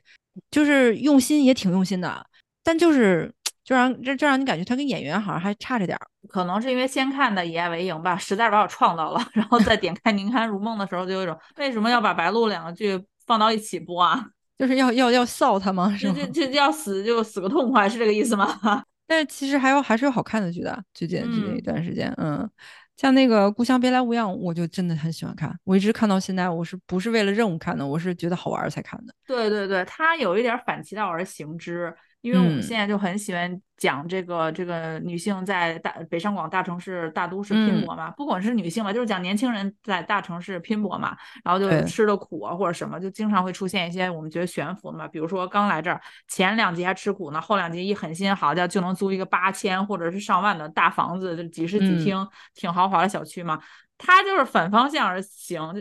Speaker 3: 就是用心也挺用心的，但就是就让这这让你感觉他跟演员好像还差着点儿。
Speaker 2: 可能是因为先看的《以爱为营》吧，实在是把我创到了，[laughs] 然后再点开《宁堪如梦》的时候，就有一种为什么要把白鹿两个剧放到一起播啊？[laughs]
Speaker 3: 就是要要要臊他吗？是
Speaker 2: 这这要死就死个痛快，是这个意思吗？
Speaker 3: 但是其实还有还是有好看的剧的，最近最近一
Speaker 2: 嗯
Speaker 3: 段时间，嗯，像那个《故乡别来无恙》，我就真的很喜欢看，我一直看到现在，我是不是为了任务看的？我是觉得好玩儿才看的。
Speaker 2: 对对对，它有一点反其道而行之，因为我们
Speaker 3: 嗯。
Speaker 2: 现在就很喜欢讲这个这个女性在大北上广大城市大都市拼
Speaker 3: 嗯。
Speaker 2: 搏嘛，不管是女性嘛，就是讲年轻人在大城市拼搏嘛，然后就
Speaker 3: 对。
Speaker 2: 吃的苦啊或者什么，就经常会出现一些我们觉得悬浮的嘛，比如说刚来这儿前两集还吃苦呢，后两集一狠心，好家伙就能租一个八千或者是上万的大房子，就几室几
Speaker 3: 嗯。
Speaker 2: 厅，挺豪华的小区嘛，他就是反方向而行，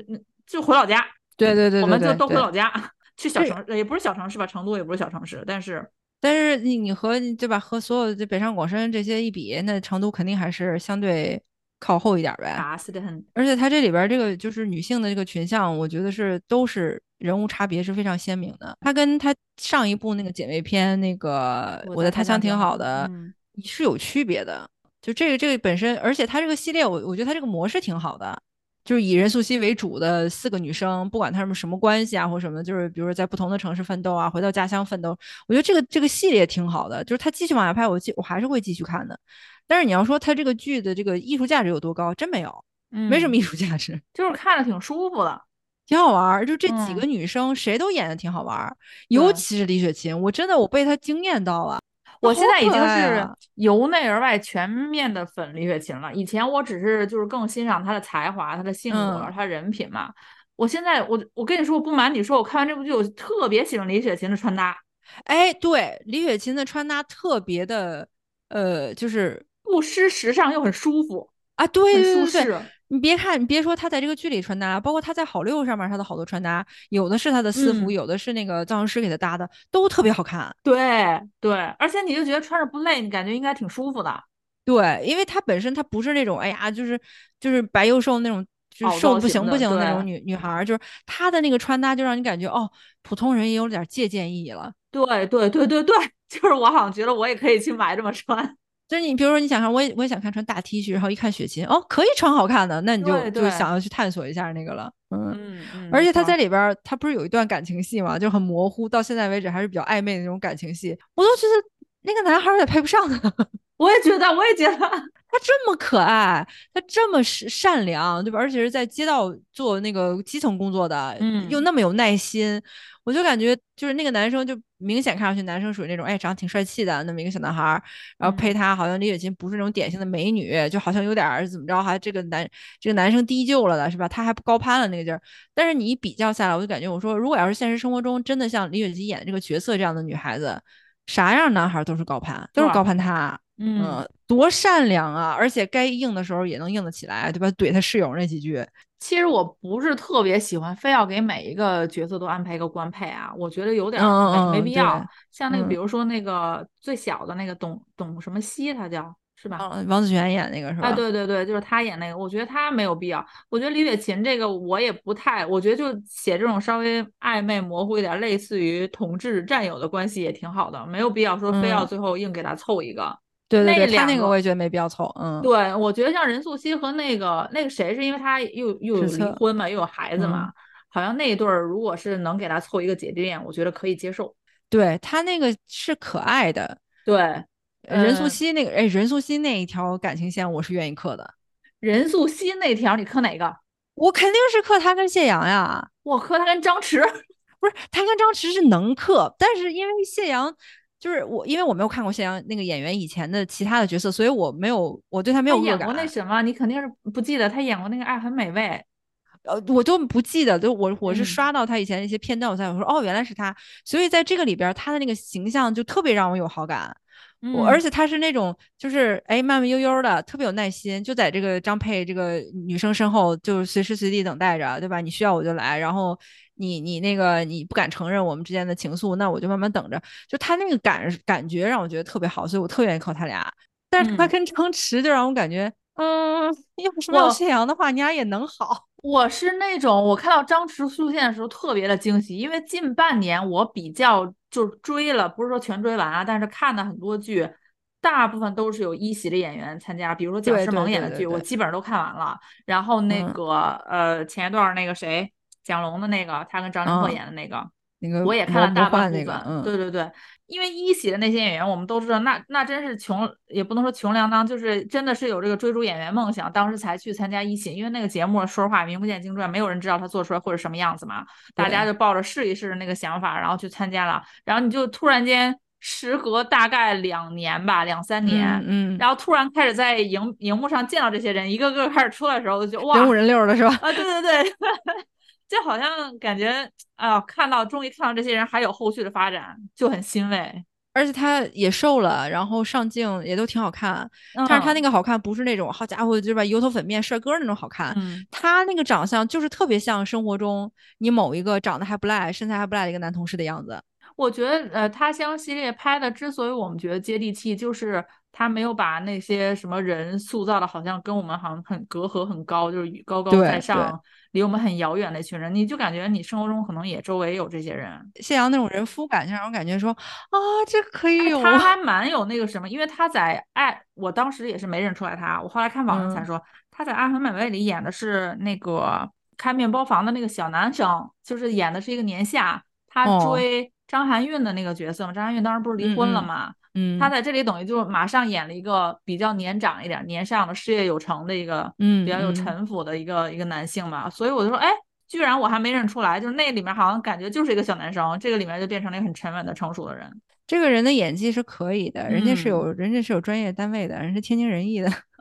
Speaker 2: 就就回老家。
Speaker 3: 对对对对
Speaker 2: 我们就都回老家，[laughs] 去小城市，也不是小城市吧，成都也不是小城市，但是
Speaker 3: 但是你你和对吧？和所有的这北上广深这些一比，那成都肯定还是相对靠后一点儿呗。
Speaker 2: 打死的很。
Speaker 3: 而且它这里边儿这个就是女性的这个群像，我觉得是都是人物差别是非常鲜明的。它跟它上一部那个姐妹篇那个《我的他乡挺好的》
Speaker 2: 嗯，
Speaker 3: 是有区别的。就这个这个本身，而且它这个系列我我觉得它这个模式挺好的，就是以任素汐为主的四个女生，不管她们什么关系啊或什么，就是比如说在不同的城市奋斗啊，回到家乡奋斗，我觉得这个这个系列挺好的，就是她继续往下拍，我继我还是会继续看的。但是你要说她这个剧的这个艺术价值有多高，真没有。没什么
Speaker 2: 嗯
Speaker 3: 艺术价值，
Speaker 2: 就是看着挺舒服的。
Speaker 3: 挺好玩儿。就这几
Speaker 2: 嗯
Speaker 3: 个女生，谁都演的挺好玩儿，尤其是李雪琴，我真的我被她惊艳到了。好
Speaker 2: 我现在已经是
Speaker 3: 啊
Speaker 2: 由内而外全面的粉李雪琴了。以前我只是就是更欣赏她的才华、她的性格、
Speaker 3: 嗯
Speaker 2: 她人品嘛。我现在我我跟你说，我不瞒你说，我看完这部剧，我特别喜欢李雪琴的穿搭，
Speaker 3: 哎，对，李雪琴的穿搭特别的，呃，就是
Speaker 2: 不失时尚又很舒服，
Speaker 3: 啊，对
Speaker 2: 很
Speaker 3: 对对对，
Speaker 2: 舒适。
Speaker 3: 你别看，你别说她在这个剧里穿搭，包括她在好六上面她的好多穿搭，有的是她的私服，
Speaker 2: 嗯
Speaker 3: 有的是那个造型师给她搭的，都特别好看。
Speaker 2: 对对，而且你就觉得穿着不累，你感觉应该挺舒服的。
Speaker 3: 对，因为她本身她不是那种，哎呀，就是就是白又瘦那种，就是瘦
Speaker 2: 的
Speaker 3: 不行不行的那种女女孩儿，就是她的那个穿搭就让你感觉哦，普通人也有点借鉴意义了。
Speaker 2: 对对对对对，[laughs] 就是我好像觉得我也可以去买这么穿。
Speaker 3: 就是你比如说你想看，我也我也想看穿大 T 恤，然后一看雪琴，哦，可以穿好看的，那你就就想要去探索一下那个了，嗯。而且他在里边儿，他不是有一段感情戏嘛，就很模糊，到现在为止还是比较暧昧的那种感情戏，我都觉得那个男孩儿也配不上他。
Speaker 2: 我也觉得，我也觉得，
Speaker 3: 他这么可爱，他这么善善良，对吧？而且是在街道做那个基层工作的，
Speaker 2: 嗯
Speaker 3: 又那么有耐心，我就感觉就是那个男生就明显看上去男生属于那种哎长得挺帅气的那么一个小男孩儿，然后配
Speaker 2: 嗯
Speaker 3: 他好像李雪琴不是那种典型的美女，就好像有点儿怎么着，还这个男这个男生低就了的是吧？他还不高攀了那个劲儿。但是你一比较下来，我就感觉我说如果要是现实生活中真的像李雪琴演的这个角色这样的女孩子，啥样男孩都是高攀，都是高攀她。
Speaker 2: 嗯，
Speaker 3: 嗯，多善良啊！而且该硬的时候也能硬得起来，对吧？怼他室友那几句，
Speaker 2: 其实我不是特别喜欢，非要给每一个角色都安排一个官配啊，我觉得有点没没必要。像那个，比
Speaker 3: 嗯
Speaker 2: 如说那个最小的那个董董什么西，他叫是吧？
Speaker 3: 嗯，王子璇演那个是吧？
Speaker 2: 啊，对对对，就是他演那个，我觉得他没有必要。我觉得李雪琴这个我也不太，我觉得就写这种稍微暧昧模糊一点，类似于同志战友的关系也挺好的，没有必要说非要
Speaker 3: 嗯
Speaker 2: 最后硬给他凑一个。
Speaker 3: 对对对，他
Speaker 2: 那两个
Speaker 3: 那个我也觉得没必要凑，嗯，
Speaker 2: 对，我觉得像任素汐和那个那个谁，是因为他又又有离婚嘛，又有孩子嘛，
Speaker 3: 嗯
Speaker 2: 好像那一对儿如果是能给他凑一个姐弟恋，我觉得可以接受。
Speaker 3: 对他那个是可爱的。
Speaker 2: 对，
Speaker 3: 任素
Speaker 2: 嗯
Speaker 3: 汐那个，哎，任素汐那一条感情线我是愿意磕的，
Speaker 2: 任素汐那条你磕哪个？
Speaker 3: 我肯定是磕他跟谢阳呀。
Speaker 2: 我磕他跟张弛。[laughs]
Speaker 3: 不是他跟张弛是能磕，但是因为谢阳，就是我，因为我没有看过谢阳那个演员以前的其他的角色，所以我没有，我对他没有恶感。
Speaker 2: 他演过那什么，你肯定是不记得，他演过那个《爱很美味》。
Speaker 3: 呃，我都不记得，就我我是
Speaker 2: 嗯
Speaker 3: 刷到他以前的一些片段，我才我说哦，原来是他，所以在这个里边，他的那个形象就特别让我有好感。我而且他是那种就是哎慢慢悠悠的，特别有耐心，就在这个张佩这个女生身后，就是随时随地等待着，对吧？你需要我就来，然后你你那个你不敢承认我们之间的情愫，那我就慢慢等着。就他那个感感觉让我觉得特别好，所以我特愿意靠他俩。但是他跟张弛就让我感觉，嗯，[laughs] 要是没有谢阳的话，你俩也能好。
Speaker 2: 我是那种我看到张弛出现的时候特别的惊喜，因为近半年我比较就是追了，不是说全追完啊，但是看的很多剧，大部分都是有一席的演员参加，比如说蒋诗萌演的剧，我基本上都看完了。然后那个呃前一段那个谁蒋龙的那个，他跟张凌赫演的那个，
Speaker 3: 那个
Speaker 2: 我也看了大半
Speaker 3: 部分。
Speaker 2: 对对对。因为一喜的那些演员，我们都知道，那那真是穷，也不能说穷粮当，就是真的是有这个追逐演员梦想，当时才去参加一喜。因为那个节目，说实话名不见经传，没有人知道他做出来会是什么样子嘛。大家就抱着试一试的那个想法，然后去参加了。然后你就突然间，时隔大概两年吧，两三年，
Speaker 3: 嗯，
Speaker 2: 然后突然开始在荧荧幕上见到这些人，一个个开始出来的时候，就哇，
Speaker 3: 人五人六的是吧？
Speaker 2: 啊，对对对。[laughs] 就好像感觉啊，看到终于看到这些人还有后续的发展，就很欣慰。
Speaker 3: 而且他也瘦了，然后上镜也都挺好看。但是他那个好看不是那种好家伙，就是吧油头粉面帅哥那种好看。他那个长相就是特别像生活中你某一个长得还不赖、身材还不赖的一个男同事的样子。
Speaker 2: 我觉得呃，他乡系列拍的之所以我们觉得接地气，就是他没有把那些什么人塑造的好像跟我们好像很隔阂很高，就是高高在上。离我们很遥远的一群人，你就感觉你生活中可能也周围有这些人。
Speaker 3: 谢阳那种人夫感，就让我感觉说啊，这可以有。
Speaker 2: 他还蛮有那个什么，因为他在爱，我当时也是没认出来他，我后来看网上才说他在《爱很美味》里演的是那个开面包房的那个小男生，就是演的是一个年下，他追张含韵的那个角色嘛。张含韵当时不是离婚了嘛？
Speaker 3: 嗯，
Speaker 2: 他在这里等于就马上演了一个比较年长一点、年上的事业有成的一个，嗯，比较有城府的一个一个男性嘛。所以我就说，哎，居然我还没认出来，就是那里面好像感觉就是一个小男生，这个里面就变成了一个很沉稳的成熟的人。
Speaker 3: 这个人的演技是可以的，人家是有，人家是有专业单位的，人是天津人艺的。[laughs]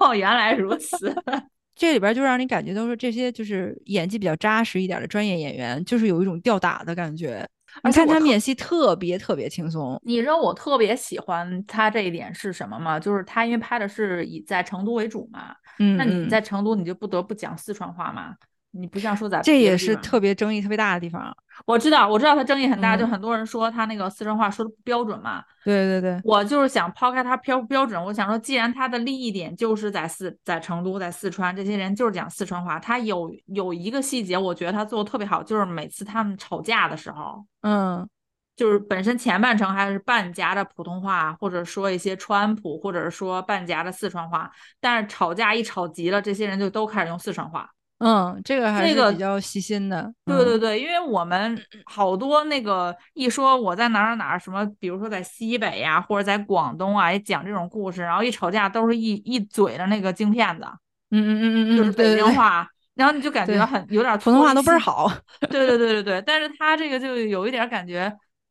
Speaker 2: 哦，原来如此。[laughs]
Speaker 3: 这里边就让你感觉都是这些就是演技比较扎实一点的专业演员，就是有一种吊打的感觉。你看他们演戏特别特别轻松。
Speaker 2: 你知道我特别喜欢他这一点是什么吗？就是他因为拍的是以在成都为主嘛，
Speaker 3: 嗯，
Speaker 2: 那你在成都你就不得不讲四川话嘛。你不像说在
Speaker 3: 这也是特别争议特别大的地方。
Speaker 2: 我知道，我知道他争议很大，就很多人说他那个四川话说的不标准嘛。
Speaker 3: 对对对，
Speaker 2: 我就是想抛开他标不标准，我想说，既然他的利益点就是在四在成都在四川，这些人就是讲四川话。他有有一个细节，我觉得他做的特别好，就是每次他们吵架的时候，
Speaker 3: 嗯，
Speaker 2: 就是本身前半程还是半夹着普通话，或者说一些川普，或者是说半夹着四川话，但是吵架一吵急了，这些人就都开始用四川话。
Speaker 3: 嗯，这个还是比较细心的。
Speaker 2: 对对对，因为我们好多那个一说我在哪儿哪儿什么，比如说在西北呀，或者在广东啊，也讲这种故事，然后一吵架都是一一嘴的那个京片子。
Speaker 3: 嗯嗯嗯嗯
Speaker 2: 就是北京话，然后你就感觉很有点
Speaker 3: 普通话都倍儿好。
Speaker 2: 对对对对对，但是他这个就有一点感觉，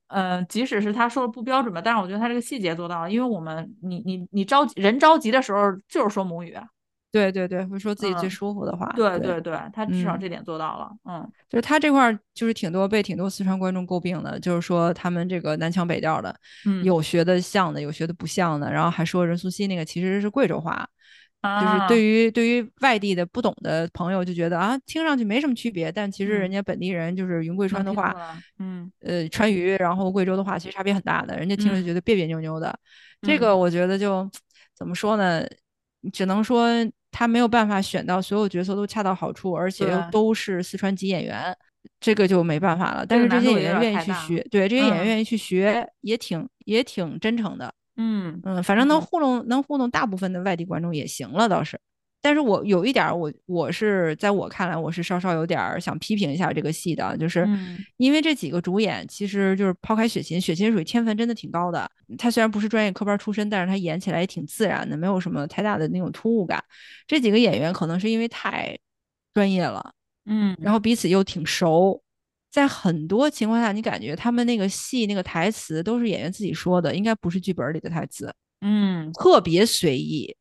Speaker 2: 嗯，即使是他说的不标准吧，但是我觉得他这个细节做到了，因为我们你你你着急人着急的时候就是说母语。
Speaker 3: 对对对，会说自己最舒服的话。
Speaker 2: 对对对，他至少这点做到了。嗯，
Speaker 3: 就是他这块儿就是挺多被挺多四川观众诟病的，就是说他们这个南腔北调的，有学的像的，有学的不像的，然后还说任素汐那个其实是贵州话，就是对于对于外地的不懂的朋友就觉得啊，听上去没什么区别，但其实人家本地人就是云贵川的话，
Speaker 2: 嗯
Speaker 3: 呃川渝，然后贵州的话其实差别很大的，人家听着觉得别别扭扭的。这个我觉得就 [tsk] 怎么说呢？只能说。他没有办法选到所有角色都恰到好处，而且又都是四川籍演员，这个就没办法了。但是这些演员愿意去学，对这些演员愿意去学，也挺也挺真诚的。
Speaker 2: 嗯
Speaker 3: 嗯，反正能糊弄能糊弄大部分的外地观众也行了，倒是。但是我有一点，我我是在我看来，我是稍稍有点想批评一下这个戏的，就是因为这几个主演，其实就是抛开雪琴，雪琴属于天分真的挺高的。她虽然不是专业科班出身，但是她演起来也挺自然的，没有什么太大的那种突兀感。这几个演员可能是因为太专业了，
Speaker 2: 嗯，
Speaker 3: 然后彼此又挺熟，在很多情况下，你感觉他们那个戏那个台词都是演员自己说的，应该不是剧本里的台词，
Speaker 2: 嗯，
Speaker 3: 特别随意。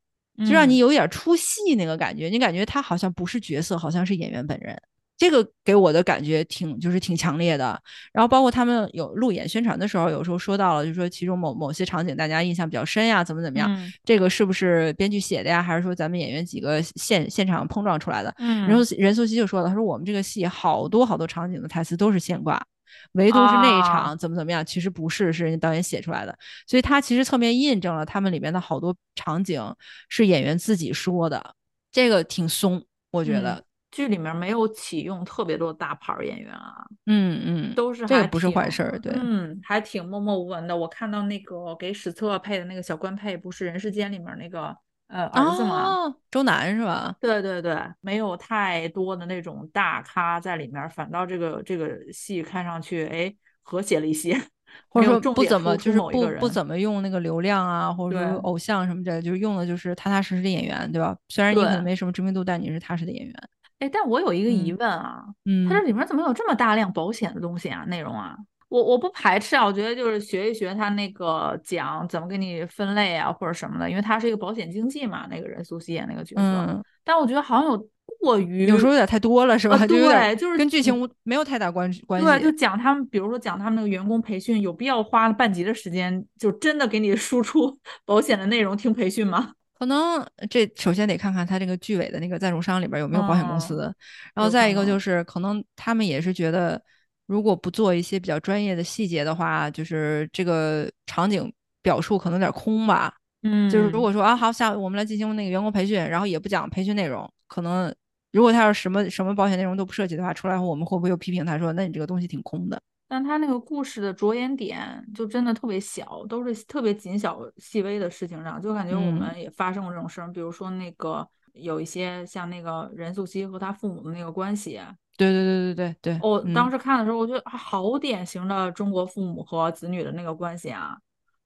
Speaker 3: 就让你有点出戏那个感觉，你感觉他好像不是角色，好像是演员本人。这个给我的感觉挺就是挺强烈的。然后包括他们有路演宣传的时候，有时候说到了，就说其中某某些场景大家印象比较深呀，怎么怎么样，
Speaker 2: 嗯
Speaker 3: 这个是不是编剧写的呀，还是说咱们演员几个现现场碰撞出来的？
Speaker 2: 嗯
Speaker 3: 任素任素汐就说了，他说我们这个戏好多好多场景的台词都是现挂。唯独是那一
Speaker 2: 啊。
Speaker 3: 场怎么怎么样，其实不是，是人家导演写出来的，所以他其实侧面印证了他们里面的好多场景是演员自己说的，这个挺松，我觉得，
Speaker 2: 剧里面没有启用特别多大牌儿演员啊，
Speaker 3: 嗯嗯，
Speaker 2: 都是
Speaker 3: 这个不是坏事儿，对，
Speaker 2: 嗯，还挺默默无闻的。我看到那个给史册配的那个小官配，不是《人世间》里面那个呃儿子嘛？
Speaker 3: 哦，周南是吧？
Speaker 2: 对对对，没有太多的那种大咖在里面，反倒这个这个戏看上去哎和谐了一些，[laughs]
Speaker 3: 或者说不怎么就是不不怎么用那个流量啊，或者说偶像什么之类的，就是用的就是踏踏实实的演员，对吧？虽然你可能没什么知名度，但你是踏实的演员。
Speaker 2: 哎，但我有一个疑
Speaker 3: 嗯
Speaker 2: 问啊，
Speaker 3: 嗯
Speaker 2: 它这里面怎么有这么大量保险的东西啊？内容啊？我我不排斥啊，我觉得就是学一学他那个讲怎么给你分类啊，或者什么的，因为他是一个保险经纪嘛，那个任素汐演那个角色。
Speaker 3: 嗯，
Speaker 2: 但我觉得好像有过于
Speaker 3: 有时候有点太多了，是吧？
Speaker 2: 对就是
Speaker 3: 跟剧情无没有太大关关系
Speaker 2: 对，就。讲他们，比如说讲他们那个员工培训，有必要花了半集的时间，就真的给你输出 [laughs] 保险的内容听培训吗？[laughs]
Speaker 3: 可能这首先得看看他这个剧尾的那个赞助商里边有没有保险公
Speaker 2: 嗯
Speaker 3: 司，然后再一个就是可能他们也是觉得，如果不做一些比较专业的细节的话，就是这个场景表述可能有点空吧。
Speaker 2: 嗯
Speaker 3: 就是如果说啊好，下我们来进行那个员工培训，然后也不讲培训内容，可能如果他要是什么什么保险内容都不涉及的话，出来后我们会不会又批评他说，那你这个东西挺空的？
Speaker 2: 但他那个故事的着眼点就真的特别小，都是特别谨小细微的事情上，就感觉我
Speaker 3: 嗯
Speaker 2: 们也发生过这种事儿，比如说那个有一些像那个任素汐和她父母的那个关系，
Speaker 3: 对对对对对对，
Speaker 2: 我
Speaker 3: 嗯
Speaker 2: 当时看的时候，我觉得啊好典型的中国父母和子女的那个关系啊，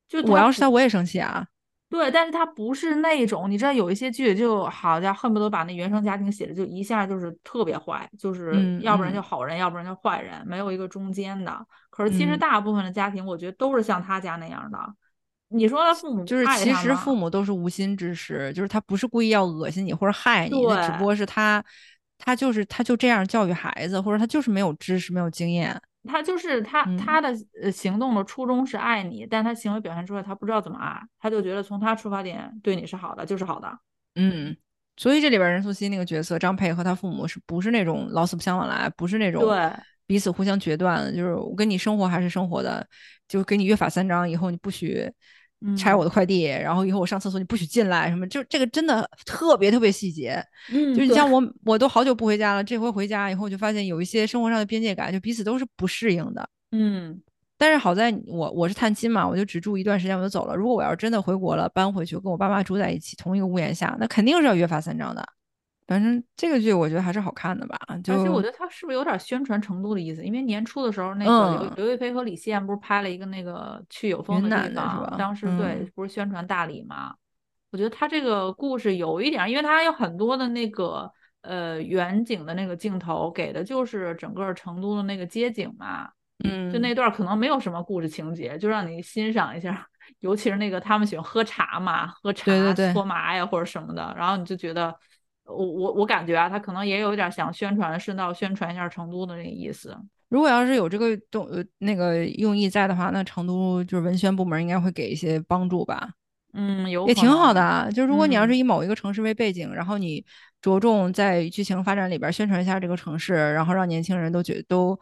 Speaker 2: 就
Speaker 3: 我要是他我也生气啊。
Speaker 2: 对，但是他不是那种，你知道有一些剧就好家伙恨不得把那原生家庭写的就一下就是特别坏，就是
Speaker 3: 嗯
Speaker 2: 要不然就
Speaker 3: 嗯
Speaker 2: 好人，要不然就坏人，没有一个中间的。可是其实
Speaker 3: 嗯
Speaker 2: 大部分的家庭，我觉得都是像他家那样的。你说他父母
Speaker 3: 就是
Speaker 2: 他
Speaker 3: 其实父母都是无心之失，就是他不是故意要恶心你或者害你，只不过是他他就是他就这样教育孩子，或者他就是没有知识没有经验。
Speaker 2: 他就是他
Speaker 3: 嗯
Speaker 2: 他的呃行动的初衷是爱你，但他行为表现出来他不知道怎么爱，他就觉得从他出发点对你是好的就是好的。
Speaker 3: 嗯，所以这里边任素汐那个角色张佩和他父母是不是那种老死不相往来，不是那种
Speaker 2: 对
Speaker 3: 彼此互相决断，就是我跟你生活还是生活的，就给你约法三章，以后你不许拆我
Speaker 2: 嗯
Speaker 3: 的快递，然后以后我上厕所你不许进来，什么就这个真的特别特别细节。
Speaker 2: 嗯，
Speaker 3: 就是你像我，我都好久不回家了，这回回家以后就发现有一些生活上的边界感，就彼此都是不适应的。
Speaker 2: 嗯
Speaker 3: 但是好在我我是探亲嘛，我就只住一段时间我就走了。如果我要是真的回国了，搬回去跟我爸妈住在一起，同一个屋檐下，那肯定是要约法三章的。反正这个剧我觉得还是好看的吧，就
Speaker 2: 而且我觉得他是不是有点宣传成都的意思？因为年初的时候，那个刘亦菲和李现不是拍了一个那个去有风的地方当时对
Speaker 3: 嗯，
Speaker 2: 不是宣传大理嘛？我觉得他这个故事有一点，因为他有很多的那个呃远景的那个镜头，给的就是整个成都的那个街景嘛。
Speaker 3: 嗯，
Speaker 2: 就那段可能没有什么故事情节，就让你欣赏一下，尤其是那个他们喜欢喝茶嘛，喝茶搓麻呀或者什么的，然后你就觉得，我我我感觉啊，他可能也有点想宣传，顺道宣传一下成都的那个意思。
Speaker 3: 如果要是有这个动呃那个用意在的话，那成都就是文宣部门应该会给一些帮助吧。
Speaker 2: 嗯，有
Speaker 3: 也挺好的啊。就如果你要
Speaker 2: 嗯
Speaker 3: 是以某一个城市为背景，然后你着重在剧情发展里边宣传一下这个城市，然后让年轻人都觉都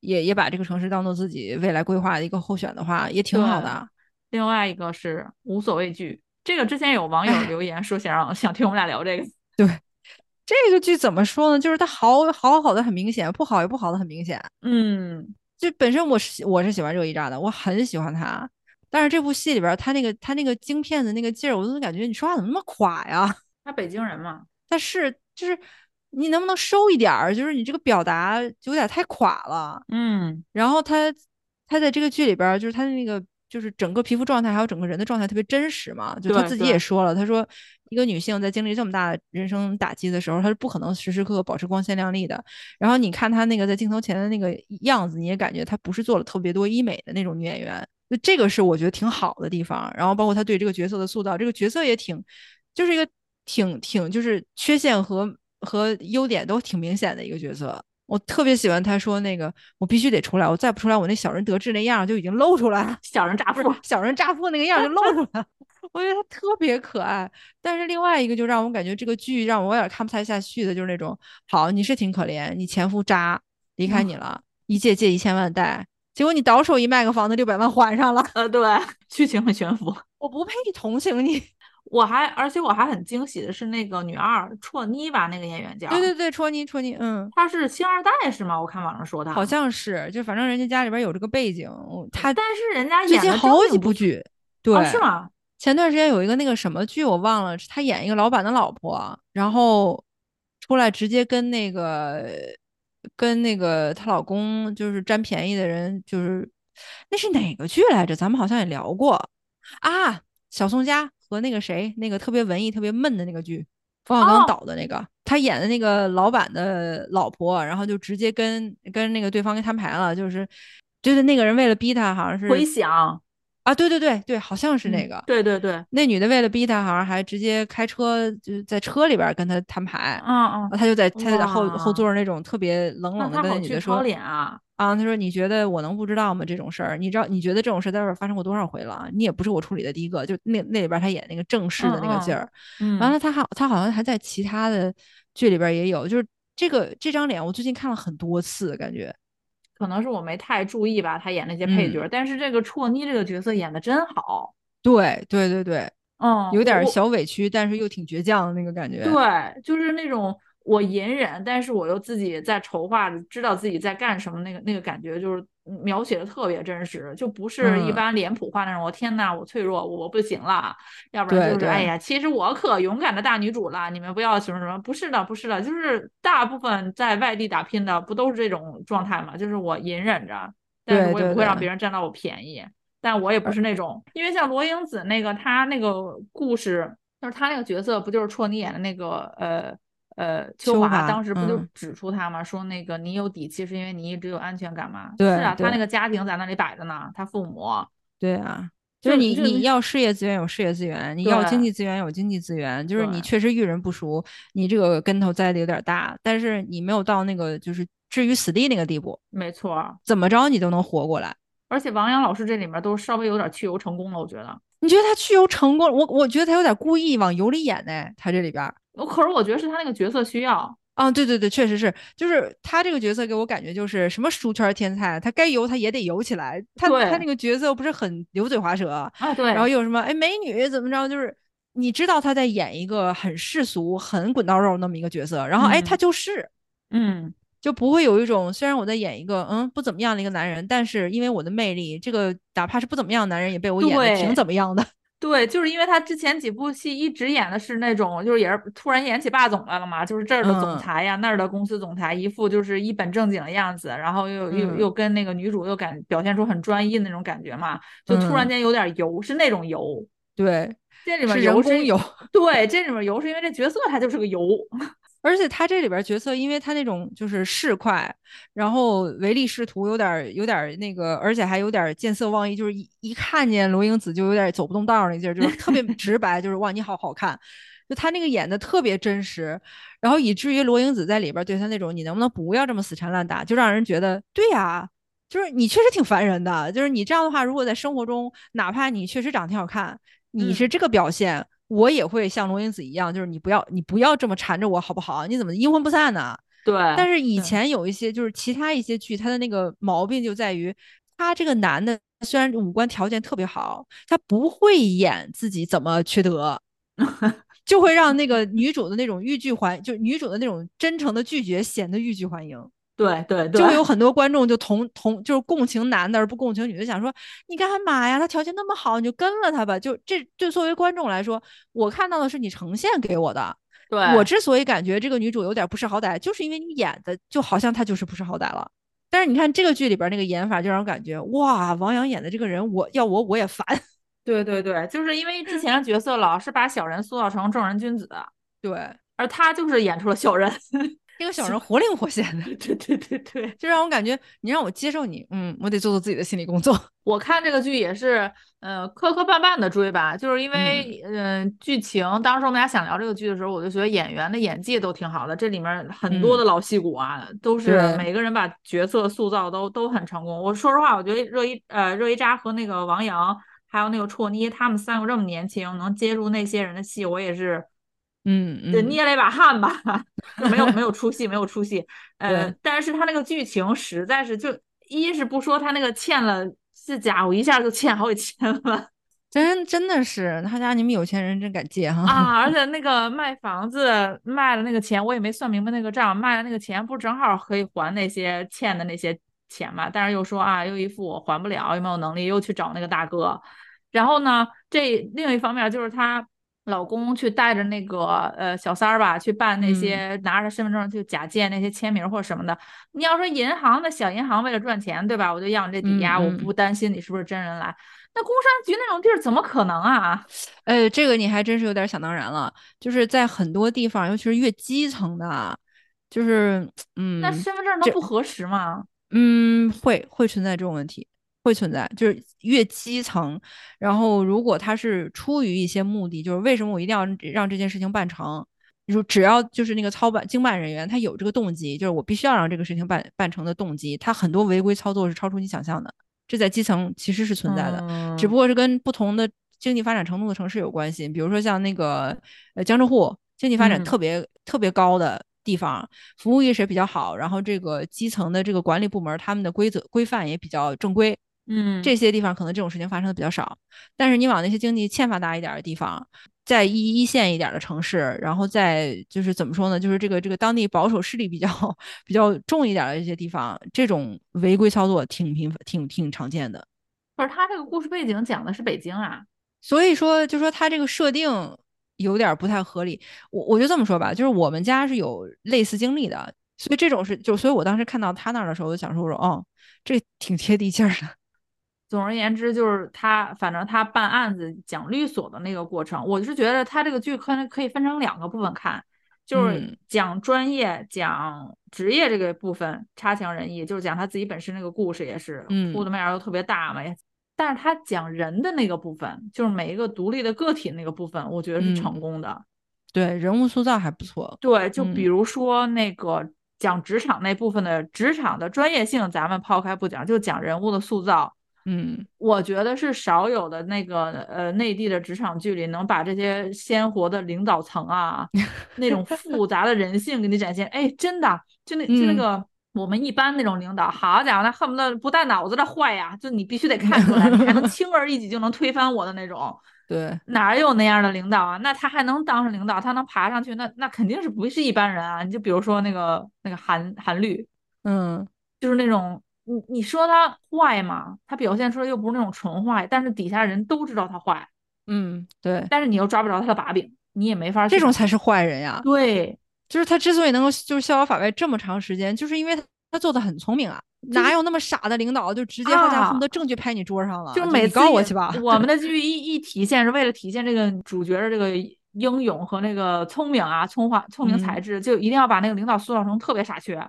Speaker 3: 也也把这个城市当做自己未来规划的一个候选的话，也挺好的啊。
Speaker 2: 另外一个是无所畏惧，这个之前有网友
Speaker 3: 哎
Speaker 2: 留言说想让想听我们俩聊这个，
Speaker 3: 这个剧怎么说呢？就是它好好好的很明显，不好也不好的很明显。
Speaker 2: 嗯
Speaker 3: 就本身我是喜我是喜欢热依扎的，我很喜欢他，但是这部戏里边他那个他那个京片的那个劲儿，我都感觉你说话怎么那么垮呀？[laughs]
Speaker 2: 他北京人嘛，
Speaker 3: 但是就是你能不能收一点儿？就是你这个表达就有点太垮了。
Speaker 2: 嗯
Speaker 3: 然后他他在这个剧里边儿，就是他的那个就是整个皮肤状态还有整个人的状态特别真实嘛。就他自己
Speaker 2: 对对
Speaker 3: 也说了，他说一个女性在经历这么大的人生打击的时候，她是不可能时时刻刻保持光鲜亮丽的。然后你看她那个在镜头前的那个样子，你也感觉她不是做了特别多医美的那种女演员。就这个是我觉得挺好的地方。然后包括她对这个角色的塑造，这个角色也挺就是一个挺挺就是缺陷和和优点都挺明显的一个角色。我特别喜欢他说那个，我必须得出来，我再不出来，我那小人得志那样就已经露出来了，
Speaker 2: 小人乍富，
Speaker 3: 小人乍富那个样就露出来了。[laughs] 我觉得他特别可爱，但是另外一个就让我感觉这个剧让我有点看不太下去的，就是那种好，你是挺可怜，你前夫渣离开你了，一借借一千万贷，结果你倒手一卖个房子六百万还上了。
Speaker 2: 呃，对，剧情很悬浮，[laughs]
Speaker 3: 我不配同情你。
Speaker 2: 我还而且我还很惊喜的是那个女二绰妮吧，那个演员叫
Speaker 3: 对对对，绰妮绰妮，嗯，
Speaker 2: 她是星二代是吗？我看网上说的，
Speaker 3: 好像是，就反正人家家里边有这个背景，她
Speaker 2: 但是人家
Speaker 3: 最近好几部剧，对，
Speaker 2: 是吗？
Speaker 3: 前段时间有一个那个什么剧我忘了，她演一个老板的老婆，然后出来直接跟那个跟那个她老公就是占便宜的人，就是那是哪个剧来着？咱们好像也聊过啊，小宋佳。和那个谁，那个特别文艺、特别闷的那个剧，冯小刚导的那个，他演的那个老板的老婆，然后就直接跟跟那个对方给摊牌了，就是就是那个人为了逼他，好像是
Speaker 2: 回想
Speaker 3: 啊，对对对对，好像是那个，
Speaker 2: 对对对，
Speaker 3: 那女的为了逼他，好像还直接开车就在车里边跟他摊牌，
Speaker 2: 嗯嗯，
Speaker 3: 他就在他就在后后座那种特别冷冷的跟那女的说。啊，他说：“你觉得我能不知道吗？这种事儿，你知道？你觉得这种事在这儿发生过多少回了？你也不是我处理的第一个。就那那里边他演那个正式的那个劲儿，完了他好他好像还在其他的剧里边也有。就是这个这张脸，我最近看了很多次，感觉
Speaker 2: 可能是我没太注意吧。他演那些配角，但是这个绰妮这个角色演的真好。
Speaker 3: 对对对对，
Speaker 2: 嗯，
Speaker 3: 有点小委屈，但是又挺倔强的那个感觉。
Speaker 2: 对，就是那种。”我隐忍，但是我又自己在筹划，知道自己在干什么，那个那个感觉就是描写的特别真实，就不是一般脸谱化那种。我天呐，我脆弱，我不行了，要不然就是哎呀，其实我可勇敢的大女主了，你们不要什么什么，不是的，不是的，就是大部分在外地打拼的不都是这种状态嘛？就是我隐忍着，但是我也不会让别人占到我便宜，但我也不是那种，因为像罗英子那个她那个故事，就是她那个角色不就是戳你演的那个呃。呃，秋华当时不就指出他吗？说那个你有底气是因为你一直有安全感吗？
Speaker 3: 对，
Speaker 2: 是啊，他那个家庭在那里摆着呢，他父母。
Speaker 3: 对啊，就是你你要事业资源有事业资源，你要经济资源有经济资源，就是你确实遇人不淑，你这个跟头栽的有点大，但是你没有到那个就是置于死地那个地步。
Speaker 2: 没错，
Speaker 3: 怎么着你都能活过来。
Speaker 2: 而且王阳老师这里面都稍微有点去油成功了，我觉得。
Speaker 3: 你觉得他去油成功？我我觉得他有点故意往油里演呢，他这里边。
Speaker 2: 我可是我觉得是他那个角色需要
Speaker 3: 啊，对对对，确实是，就是他这个角色给我感觉就是什么书圈天才，他该游他也得游起来。他他那个角色不是很油嘴滑舌
Speaker 2: 啊，对。
Speaker 3: 然后又什么哎美女怎么着，就是你知道他在演一个很世俗、很滚刀肉那么一个角色，然后哎他就是，
Speaker 2: 嗯，
Speaker 3: 就不会有一种虽然我在演一个嗯不怎么样的一个男人，但是因为我的魅力，这个哪怕是不怎么样的男人也被我演的挺怎么样的。[laughs]
Speaker 2: 对，就是因为他之前几部戏一直演的是那种，就是也是突然演起霸总来了嘛，就是这儿的总裁呀，那儿的公司总裁，一副就是一本正经的样子，然后又又又跟那个女主又感表现出很专一的那种感觉嘛，就突然间有点油，是那种油。
Speaker 3: 对，
Speaker 2: 这里面油
Speaker 3: 是
Speaker 2: 油。对，这里面油是因为这角色他就是个油。
Speaker 3: 而且他这里边角色，因为他那种就是市侩，然后唯利是图，有点有点那个，而且还有点见色忘义，就是一一看见罗英子就有点走不动道那劲儿，就是特别 [laughs] 直白，就是哇你好好看，就他那个演的特别真实，然后以至于罗英子在里边对他那种你能不能不要这么死缠烂打，就让人觉得对呀，就是你确实挺烦人的，就是你这样的话，如果在生活中，哪怕你确实长得挺好看，你是这个表现。我也会像龙英子一样，就是你不要你不要这么缠着我好不好？你怎么阴魂不散呢？
Speaker 2: 对。
Speaker 3: 但是以前有一些就是其他一些剧，它的那个毛病就在于，他这个男的虽然五官条件特别好，他不会演自己怎么缺德，[laughs] 就会让那个女主的那种欲拒还，就女主的那种真诚的拒绝显得欲拒还迎。
Speaker 2: 对对对，
Speaker 3: 就有很多观众就同同就是共情男的而不共情女的，想说你干嘛呀？他条件那么好，你就跟了他吧。就这，对作为观众来说，我看到的是你呈现给我的。
Speaker 2: 对
Speaker 3: 我之所以感觉这个女主有点不识好歹，就是因为你演的就好像她就是不识好歹了。但是你看这个剧里边那个演法，就让我感觉哇，王阳演的这个人，我要我我也烦。[laughs]
Speaker 2: 对对对，就是因为之前的角色老是把小人塑造成正人君子，
Speaker 3: 对，
Speaker 2: 而他就是演出了小人。
Speaker 3: 这个小人活灵活现的，[laughs]
Speaker 2: 对对对对，
Speaker 3: 就让我感觉你让我接受你，嗯，我得做做自己的心理工作。[laughs]
Speaker 2: 我看这个剧也是，呃，磕磕绊绊的追吧，就是因为，嗯，剧情。当时我们俩想聊这个剧的时候，我就觉得演员的演技都挺好的，这里面很多的老戏骨啊，都是每个人把角色塑造都都很成功。我说实话，我觉得热依，呃，热依扎和那个王阳，还有那个绰妮，他们三个这么年轻，能接住那些人的戏，我也是。
Speaker 3: 嗯，
Speaker 2: 就捏了一把汗吧，[laughs] 没有 [laughs] 没有出戏，没有出戏。呃，但是他那个剧情实在是，就一是不说他那个欠了，这家伙一下就欠好几千万，[laughs]
Speaker 3: 真真的是他家你们有钱人真敢借哈
Speaker 2: 啊！而且那个卖房子卖了那个钱，我也没算明白那个账，卖了那个钱不正好可以还那些欠的那些钱嘛？但是又说啊，又一副我还不了，又没有能力，又去找那个大哥。然后呢，这另一方面就是他。老公去带着那个呃小三儿吧，去办那些拿着身份证去假借那些签名或者什么的。你要说银行的小银行为了赚钱，对吧？我就要你这抵押，我不担心你是不是真人来。那工商局那种地儿怎么可能啊？[laughs]
Speaker 3: 呃，这个你还真是有点想当然了。就是在很多地方，尤其是越基层的，就是嗯，
Speaker 2: 那身份证能不核实吗？
Speaker 3: 嗯，会会存在这种问题。会存在，就是越基层，然后如果他是出于一些目的，就是为什么我一定要让这件事情办成？你说只要就是那个操办经办人员，他有这个动机，就是我必须要让这个事情办办成的动机，他很多违规操作是超出你想象的。这在基层其实是存在的，只不过是跟不同的经济发展程度的城市有关系。比如说像那个呃江浙沪经济发展特别特别高的地方，服务意识比较好，然后这个基层的这个管理部门他们的规则规范也比较正规。
Speaker 2: 嗯，
Speaker 3: 这些地方可能这种事情发生的比较少，但是你往那些经济欠发达一点的地方，在一一线一点的城市，然后在就是怎么说呢，就是这个这个当地保守势力比较比较重一点的一些地方，这种违规操作挺频繁、挺挺常见的。
Speaker 2: 可是他这个故事背景讲的是北京啊，
Speaker 3: 所以说就说他这个设定有点不太合理。我我就这么说吧，就是我们家是有类似经历的，所以这种是就所以我当时看到他那儿的时候，我就想说，我说哦，这挺贴地气儿的。
Speaker 2: 总而言之，就是他，反正他办案子讲律所的那个过程，我是觉得他这个剧可能可以分成两个部分看，就是讲专业、讲职业这个部分差强人意，就是讲他自己本身那个故事也是铺的面儿都特别大嘛。但是他讲人的那个部分，就是每一个独立的个体那个部分，我觉得是成功的。
Speaker 3: 对，人物塑造还不错。
Speaker 2: 对，就比如说那个讲职场那部分的职场的专业性，咱们抛开不讲，就讲人物的塑造。
Speaker 3: 嗯，
Speaker 2: 我觉得是少有的那个呃，内地的职场剧里能把这些鲜活的领导层啊，[laughs] 那种复杂的人性给你展现。哎，真的，就那就那个我们一般那种领导，好家伙，那恨不得不带脑子的坏呀，就你必须得看出来，你还能 [laughs] 轻而易举就能推翻我的那种。
Speaker 3: 对，
Speaker 2: 哪有那样的领导啊？那他还能当上领导，他能爬上去，那那肯定是不是一般人啊？你就比如说那个那个韩韩律，
Speaker 3: 嗯，
Speaker 2: 就是那种。你你说他坏吗？他表现出来又不是那种纯坏，但是底下人都知道他坏。
Speaker 3: 嗯，对。
Speaker 2: 但是你又抓不着他的把柄，你也没法。
Speaker 3: 这种才是坏人呀。
Speaker 2: 对，
Speaker 3: 就是他之所以能够就是逍遥法外这么长时间，就是因为他他做的很聪明啊。哪有那么傻的领导，就直接好像恨不得证据拍你桌上了？
Speaker 2: 就每次
Speaker 3: 告我去吧。
Speaker 2: 我们的 [laughs] 剧一一体现是为了体现这个主角的这个英勇和那个聪明啊，聪华聪明才智，就一定要把那个领导塑造成特别傻缺。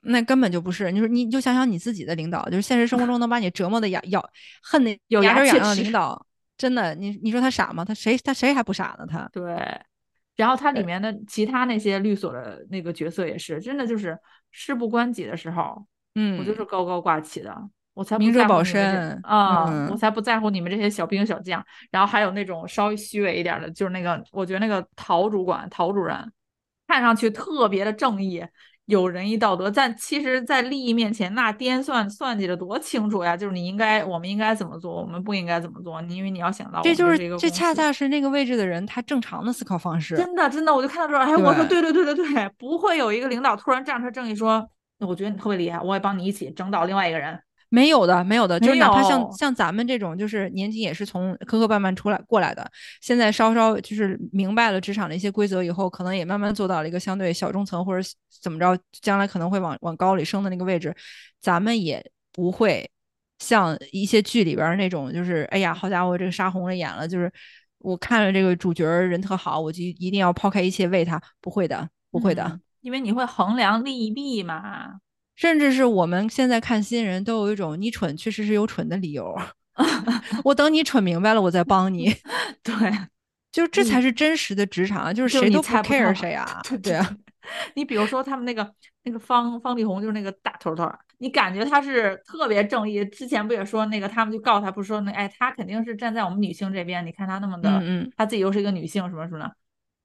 Speaker 3: 那根本就不是，你说你就想想你自己的领导，就是现实生活中能把你折磨的牙咬恨的
Speaker 2: 有牙
Speaker 3: 根痒痒的领导，真的，你你说他傻吗？他谁他谁还不傻呢？他
Speaker 2: 对，然后他里面的其他那些律所的那个角色也是，真的就是事不关己的时候，
Speaker 3: 嗯，
Speaker 2: 我就是高高挂起的，我才
Speaker 3: 明哲保身
Speaker 2: 啊，我才不在乎你们这些小兵小将。然后还有那种稍微虚伪一点的，就是那个我觉得那个陶主管陶主任，看上去特别的正义。有仁义道德，但其实，在利益面前，那颠算算计的多清楚呀！就是你应该，我们应该怎么做，我们不应该怎么做。你因为你要想到，
Speaker 3: 这就是这恰恰是那个位置的人他正常的思考方式。
Speaker 2: 真的，真的，我就看到这儿，哎，我说对对对对对，不会有一个领导突然站出来正义说，我觉得你特别厉害，我也帮你一起整倒另外一个人。
Speaker 3: 没有的，没有的，就是哪怕像像咱们这种，就是年纪也是从磕磕绊绊出来过来的，现在稍稍就是明白了职场的一些规则以后，可能也慢慢做到了一个相对小中层或者怎么着，将来可能会往往高里升的那个位置，咱们也不会像一些剧里边那种，就是哎呀，好家伙，这个杀红了眼了，就是我看了这个主角人特好，我就一定要抛开一切为他，不会的，不会的。
Speaker 2: 因为你会衡量利弊嘛。
Speaker 3: 甚至是我们现在看新人都有一种你蠢确实是有蠢的理由，[laughs] 我等你蠢明白了我再帮你。[laughs]
Speaker 2: 对，
Speaker 3: 就是这才是真实的职场，就是谁都不 care
Speaker 2: 透
Speaker 3: 谁啊
Speaker 2: 对，
Speaker 3: 对啊，
Speaker 2: 你比如说他们那个那个方方力宏，就是那个大头头，你感觉他是特别正义。之前不也说那个他们就告他，不是说那哎他肯定是站在我们女性这边，你看他那么的，
Speaker 3: 嗯嗯，
Speaker 2: 他自己又是一个女性什么什么的，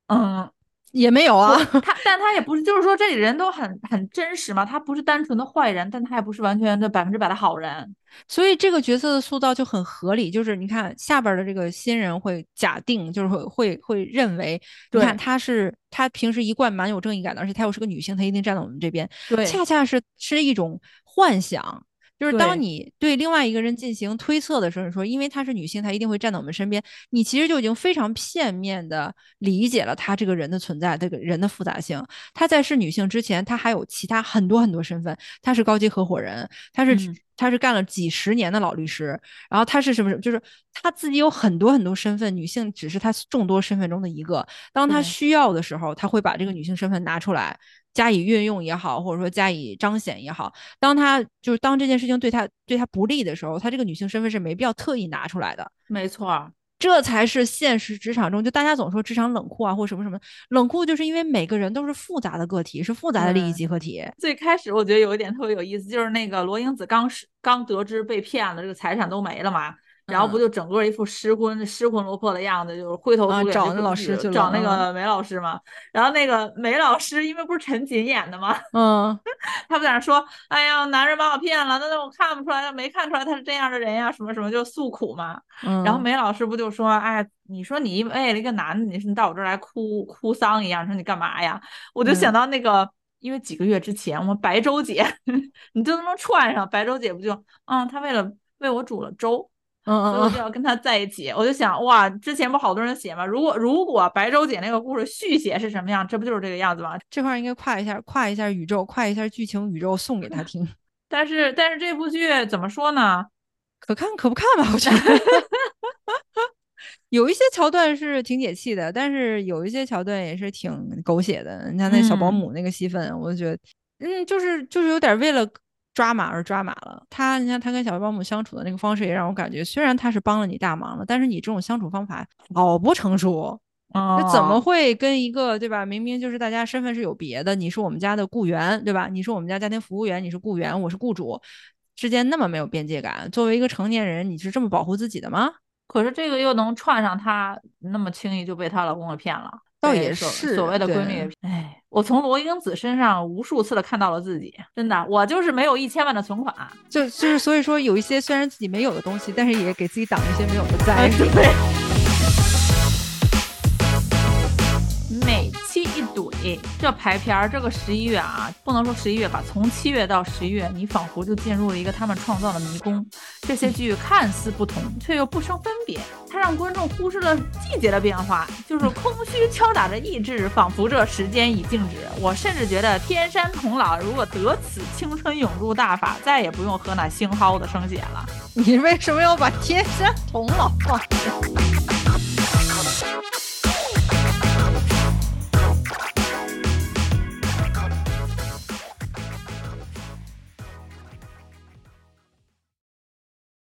Speaker 2: 嗯，
Speaker 3: 也没有啊，[laughs]
Speaker 2: 他但他也不是，就是说这里人都很很真实嘛，他不是单纯的坏人，但他也不是完全的百分之百的好人。
Speaker 3: 所以这个角色的塑造就很合理，就是你看下边儿的这个新人会假定，就是会会会认为，你看他是他平时一贯蛮有正义感的，而且他又是个女性，他一定站在我们这边，
Speaker 2: 对
Speaker 3: 恰恰是是一种幻想。就是当你对另外一个人进行推测的时候，你说因为她是女性，她一定会站在我们身边，你其实就已经非常片面的理解了她这个人的存在，这个人的复杂性。她在是女性之前，她还有其他很多很多身份，她是高级合伙人，她是、
Speaker 2: 嗯
Speaker 3: 她是干了几十年的老律师，然后她是什么？就是她自己有很多很多身份，女性只是她众多身份中的一个。当她需要的时候，她会把这个女性身份拿出来。加以运用也好，或者说加以彰显也好，当她就是当这件事情对她对她不利的时候，她这个女性身份是没必要特意拿出来的。
Speaker 2: 没错儿，
Speaker 3: 这才是现实职场中，就大家总说职场冷酷啊，或什么什么冷酷，就是因为每个人都是复杂的个体，是复杂的利益集合体。
Speaker 2: 最开始我觉得有一点特别有意思，就是那个罗英子刚是刚得知被骗了，这个财产都没了嘛。然后不
Speaker 3: 嗯
Speaker 2: 就整个一副失魂失魂落魄的样子，就是灰头
Speaker 3: 啊
Speaker 2: 土脸
Speaker 3: 找那老师去了
Speaker 2: 找那
Speaker 3: 嗯
Speaker 2: 个梅老师嘛。然后那个梅老师因为不是陈瑾演的嘛，
Speaker 3: 嗯，[laughs]
Speaker 2: 他不在那说，哎呀，男人把我骗了，那那我看不出来，没看出来他是这样的人呀，什么什么就诉苦嘛。
Speaker 3: 嗯
Speaker 2: 然后梅老师不就说，哎，你说你为了一个男的，你是你到我这儿来哭哭丧一样，说你干嘛呀？我就想
Speaker 3: 嗯
Speaker 2: 到那个，因为几个月之前我们白粥姐，[laughs] 你就能串上，白粥姐不就，嗯，她为了为我煮了粥。
Speaker 3: 嗯
Speaker 2: 所以我就要跟他在一起，我就想，哇，之前不好多人写吗？如果如果白粥姐那个故事续写是什么样，这不就是这个样子吗？
Speaker 3: 这块儿应该跨一下，跨一下宇宙，跨一下剧情宇宙，送给他 [laughs] 听。
Speaker 2: 但是但是这部剧怎么说呢？
Speaker 3: 可看可不看吧，我觉得。[laughs] 有一些桥段是挺解气的，但是有一些桥段也是挺狗血的。你看那小保
Speaker 2: 嗯
Speaker 3: 姆那个戏份，我就觉得，嗯，就是就是有点为了抓马而抓马了。他，你看他跟小保姆相处的那个方式，也让我感觉，虽然他是帮了你大忙了，但是你这种相处方法好不成熟。那怎么
Speaker 2: 哦
Speaker 3: 会跟一个对吧？明明就是大家身份是有别的，你是我们家的雇员，对吧？你是我们家家庭服务员，你是雇员，我是雇主，之间那么没有边界感。作为一个成年人，你是这么保护自己的吗？
Speaker 2: 可是这个又能串上她那么轻易就被她老公给骗了，
Speaker 3: 倒也是
Speaker 2: 所谓的闺蜜。哎，我从罗英子身上无数次的看到了自己，真的，我就是没有一千万的存款。
Speaker 3: 就就是所以说，有一些虽然自己没有的东西，但是也给自己挡了一些没有的灾。
Speaker 2: 哎，对。一怼，这排片儿，这个十一月啊，不能说十一月吧，从七月到十一月，你仿佛就进入了一个他们创造的迷宫。这些剧看似不同，却又不生分别，它让观众忽视了季节的变化，就是空虚敲打着意志，仿佛这时间已静止。我甚至觉得天山童姥如果得此青春永驻大法，再也不用喝那星蒿的生血了。[laughs]
Speaker 3: 你为什么要把天山童姥放？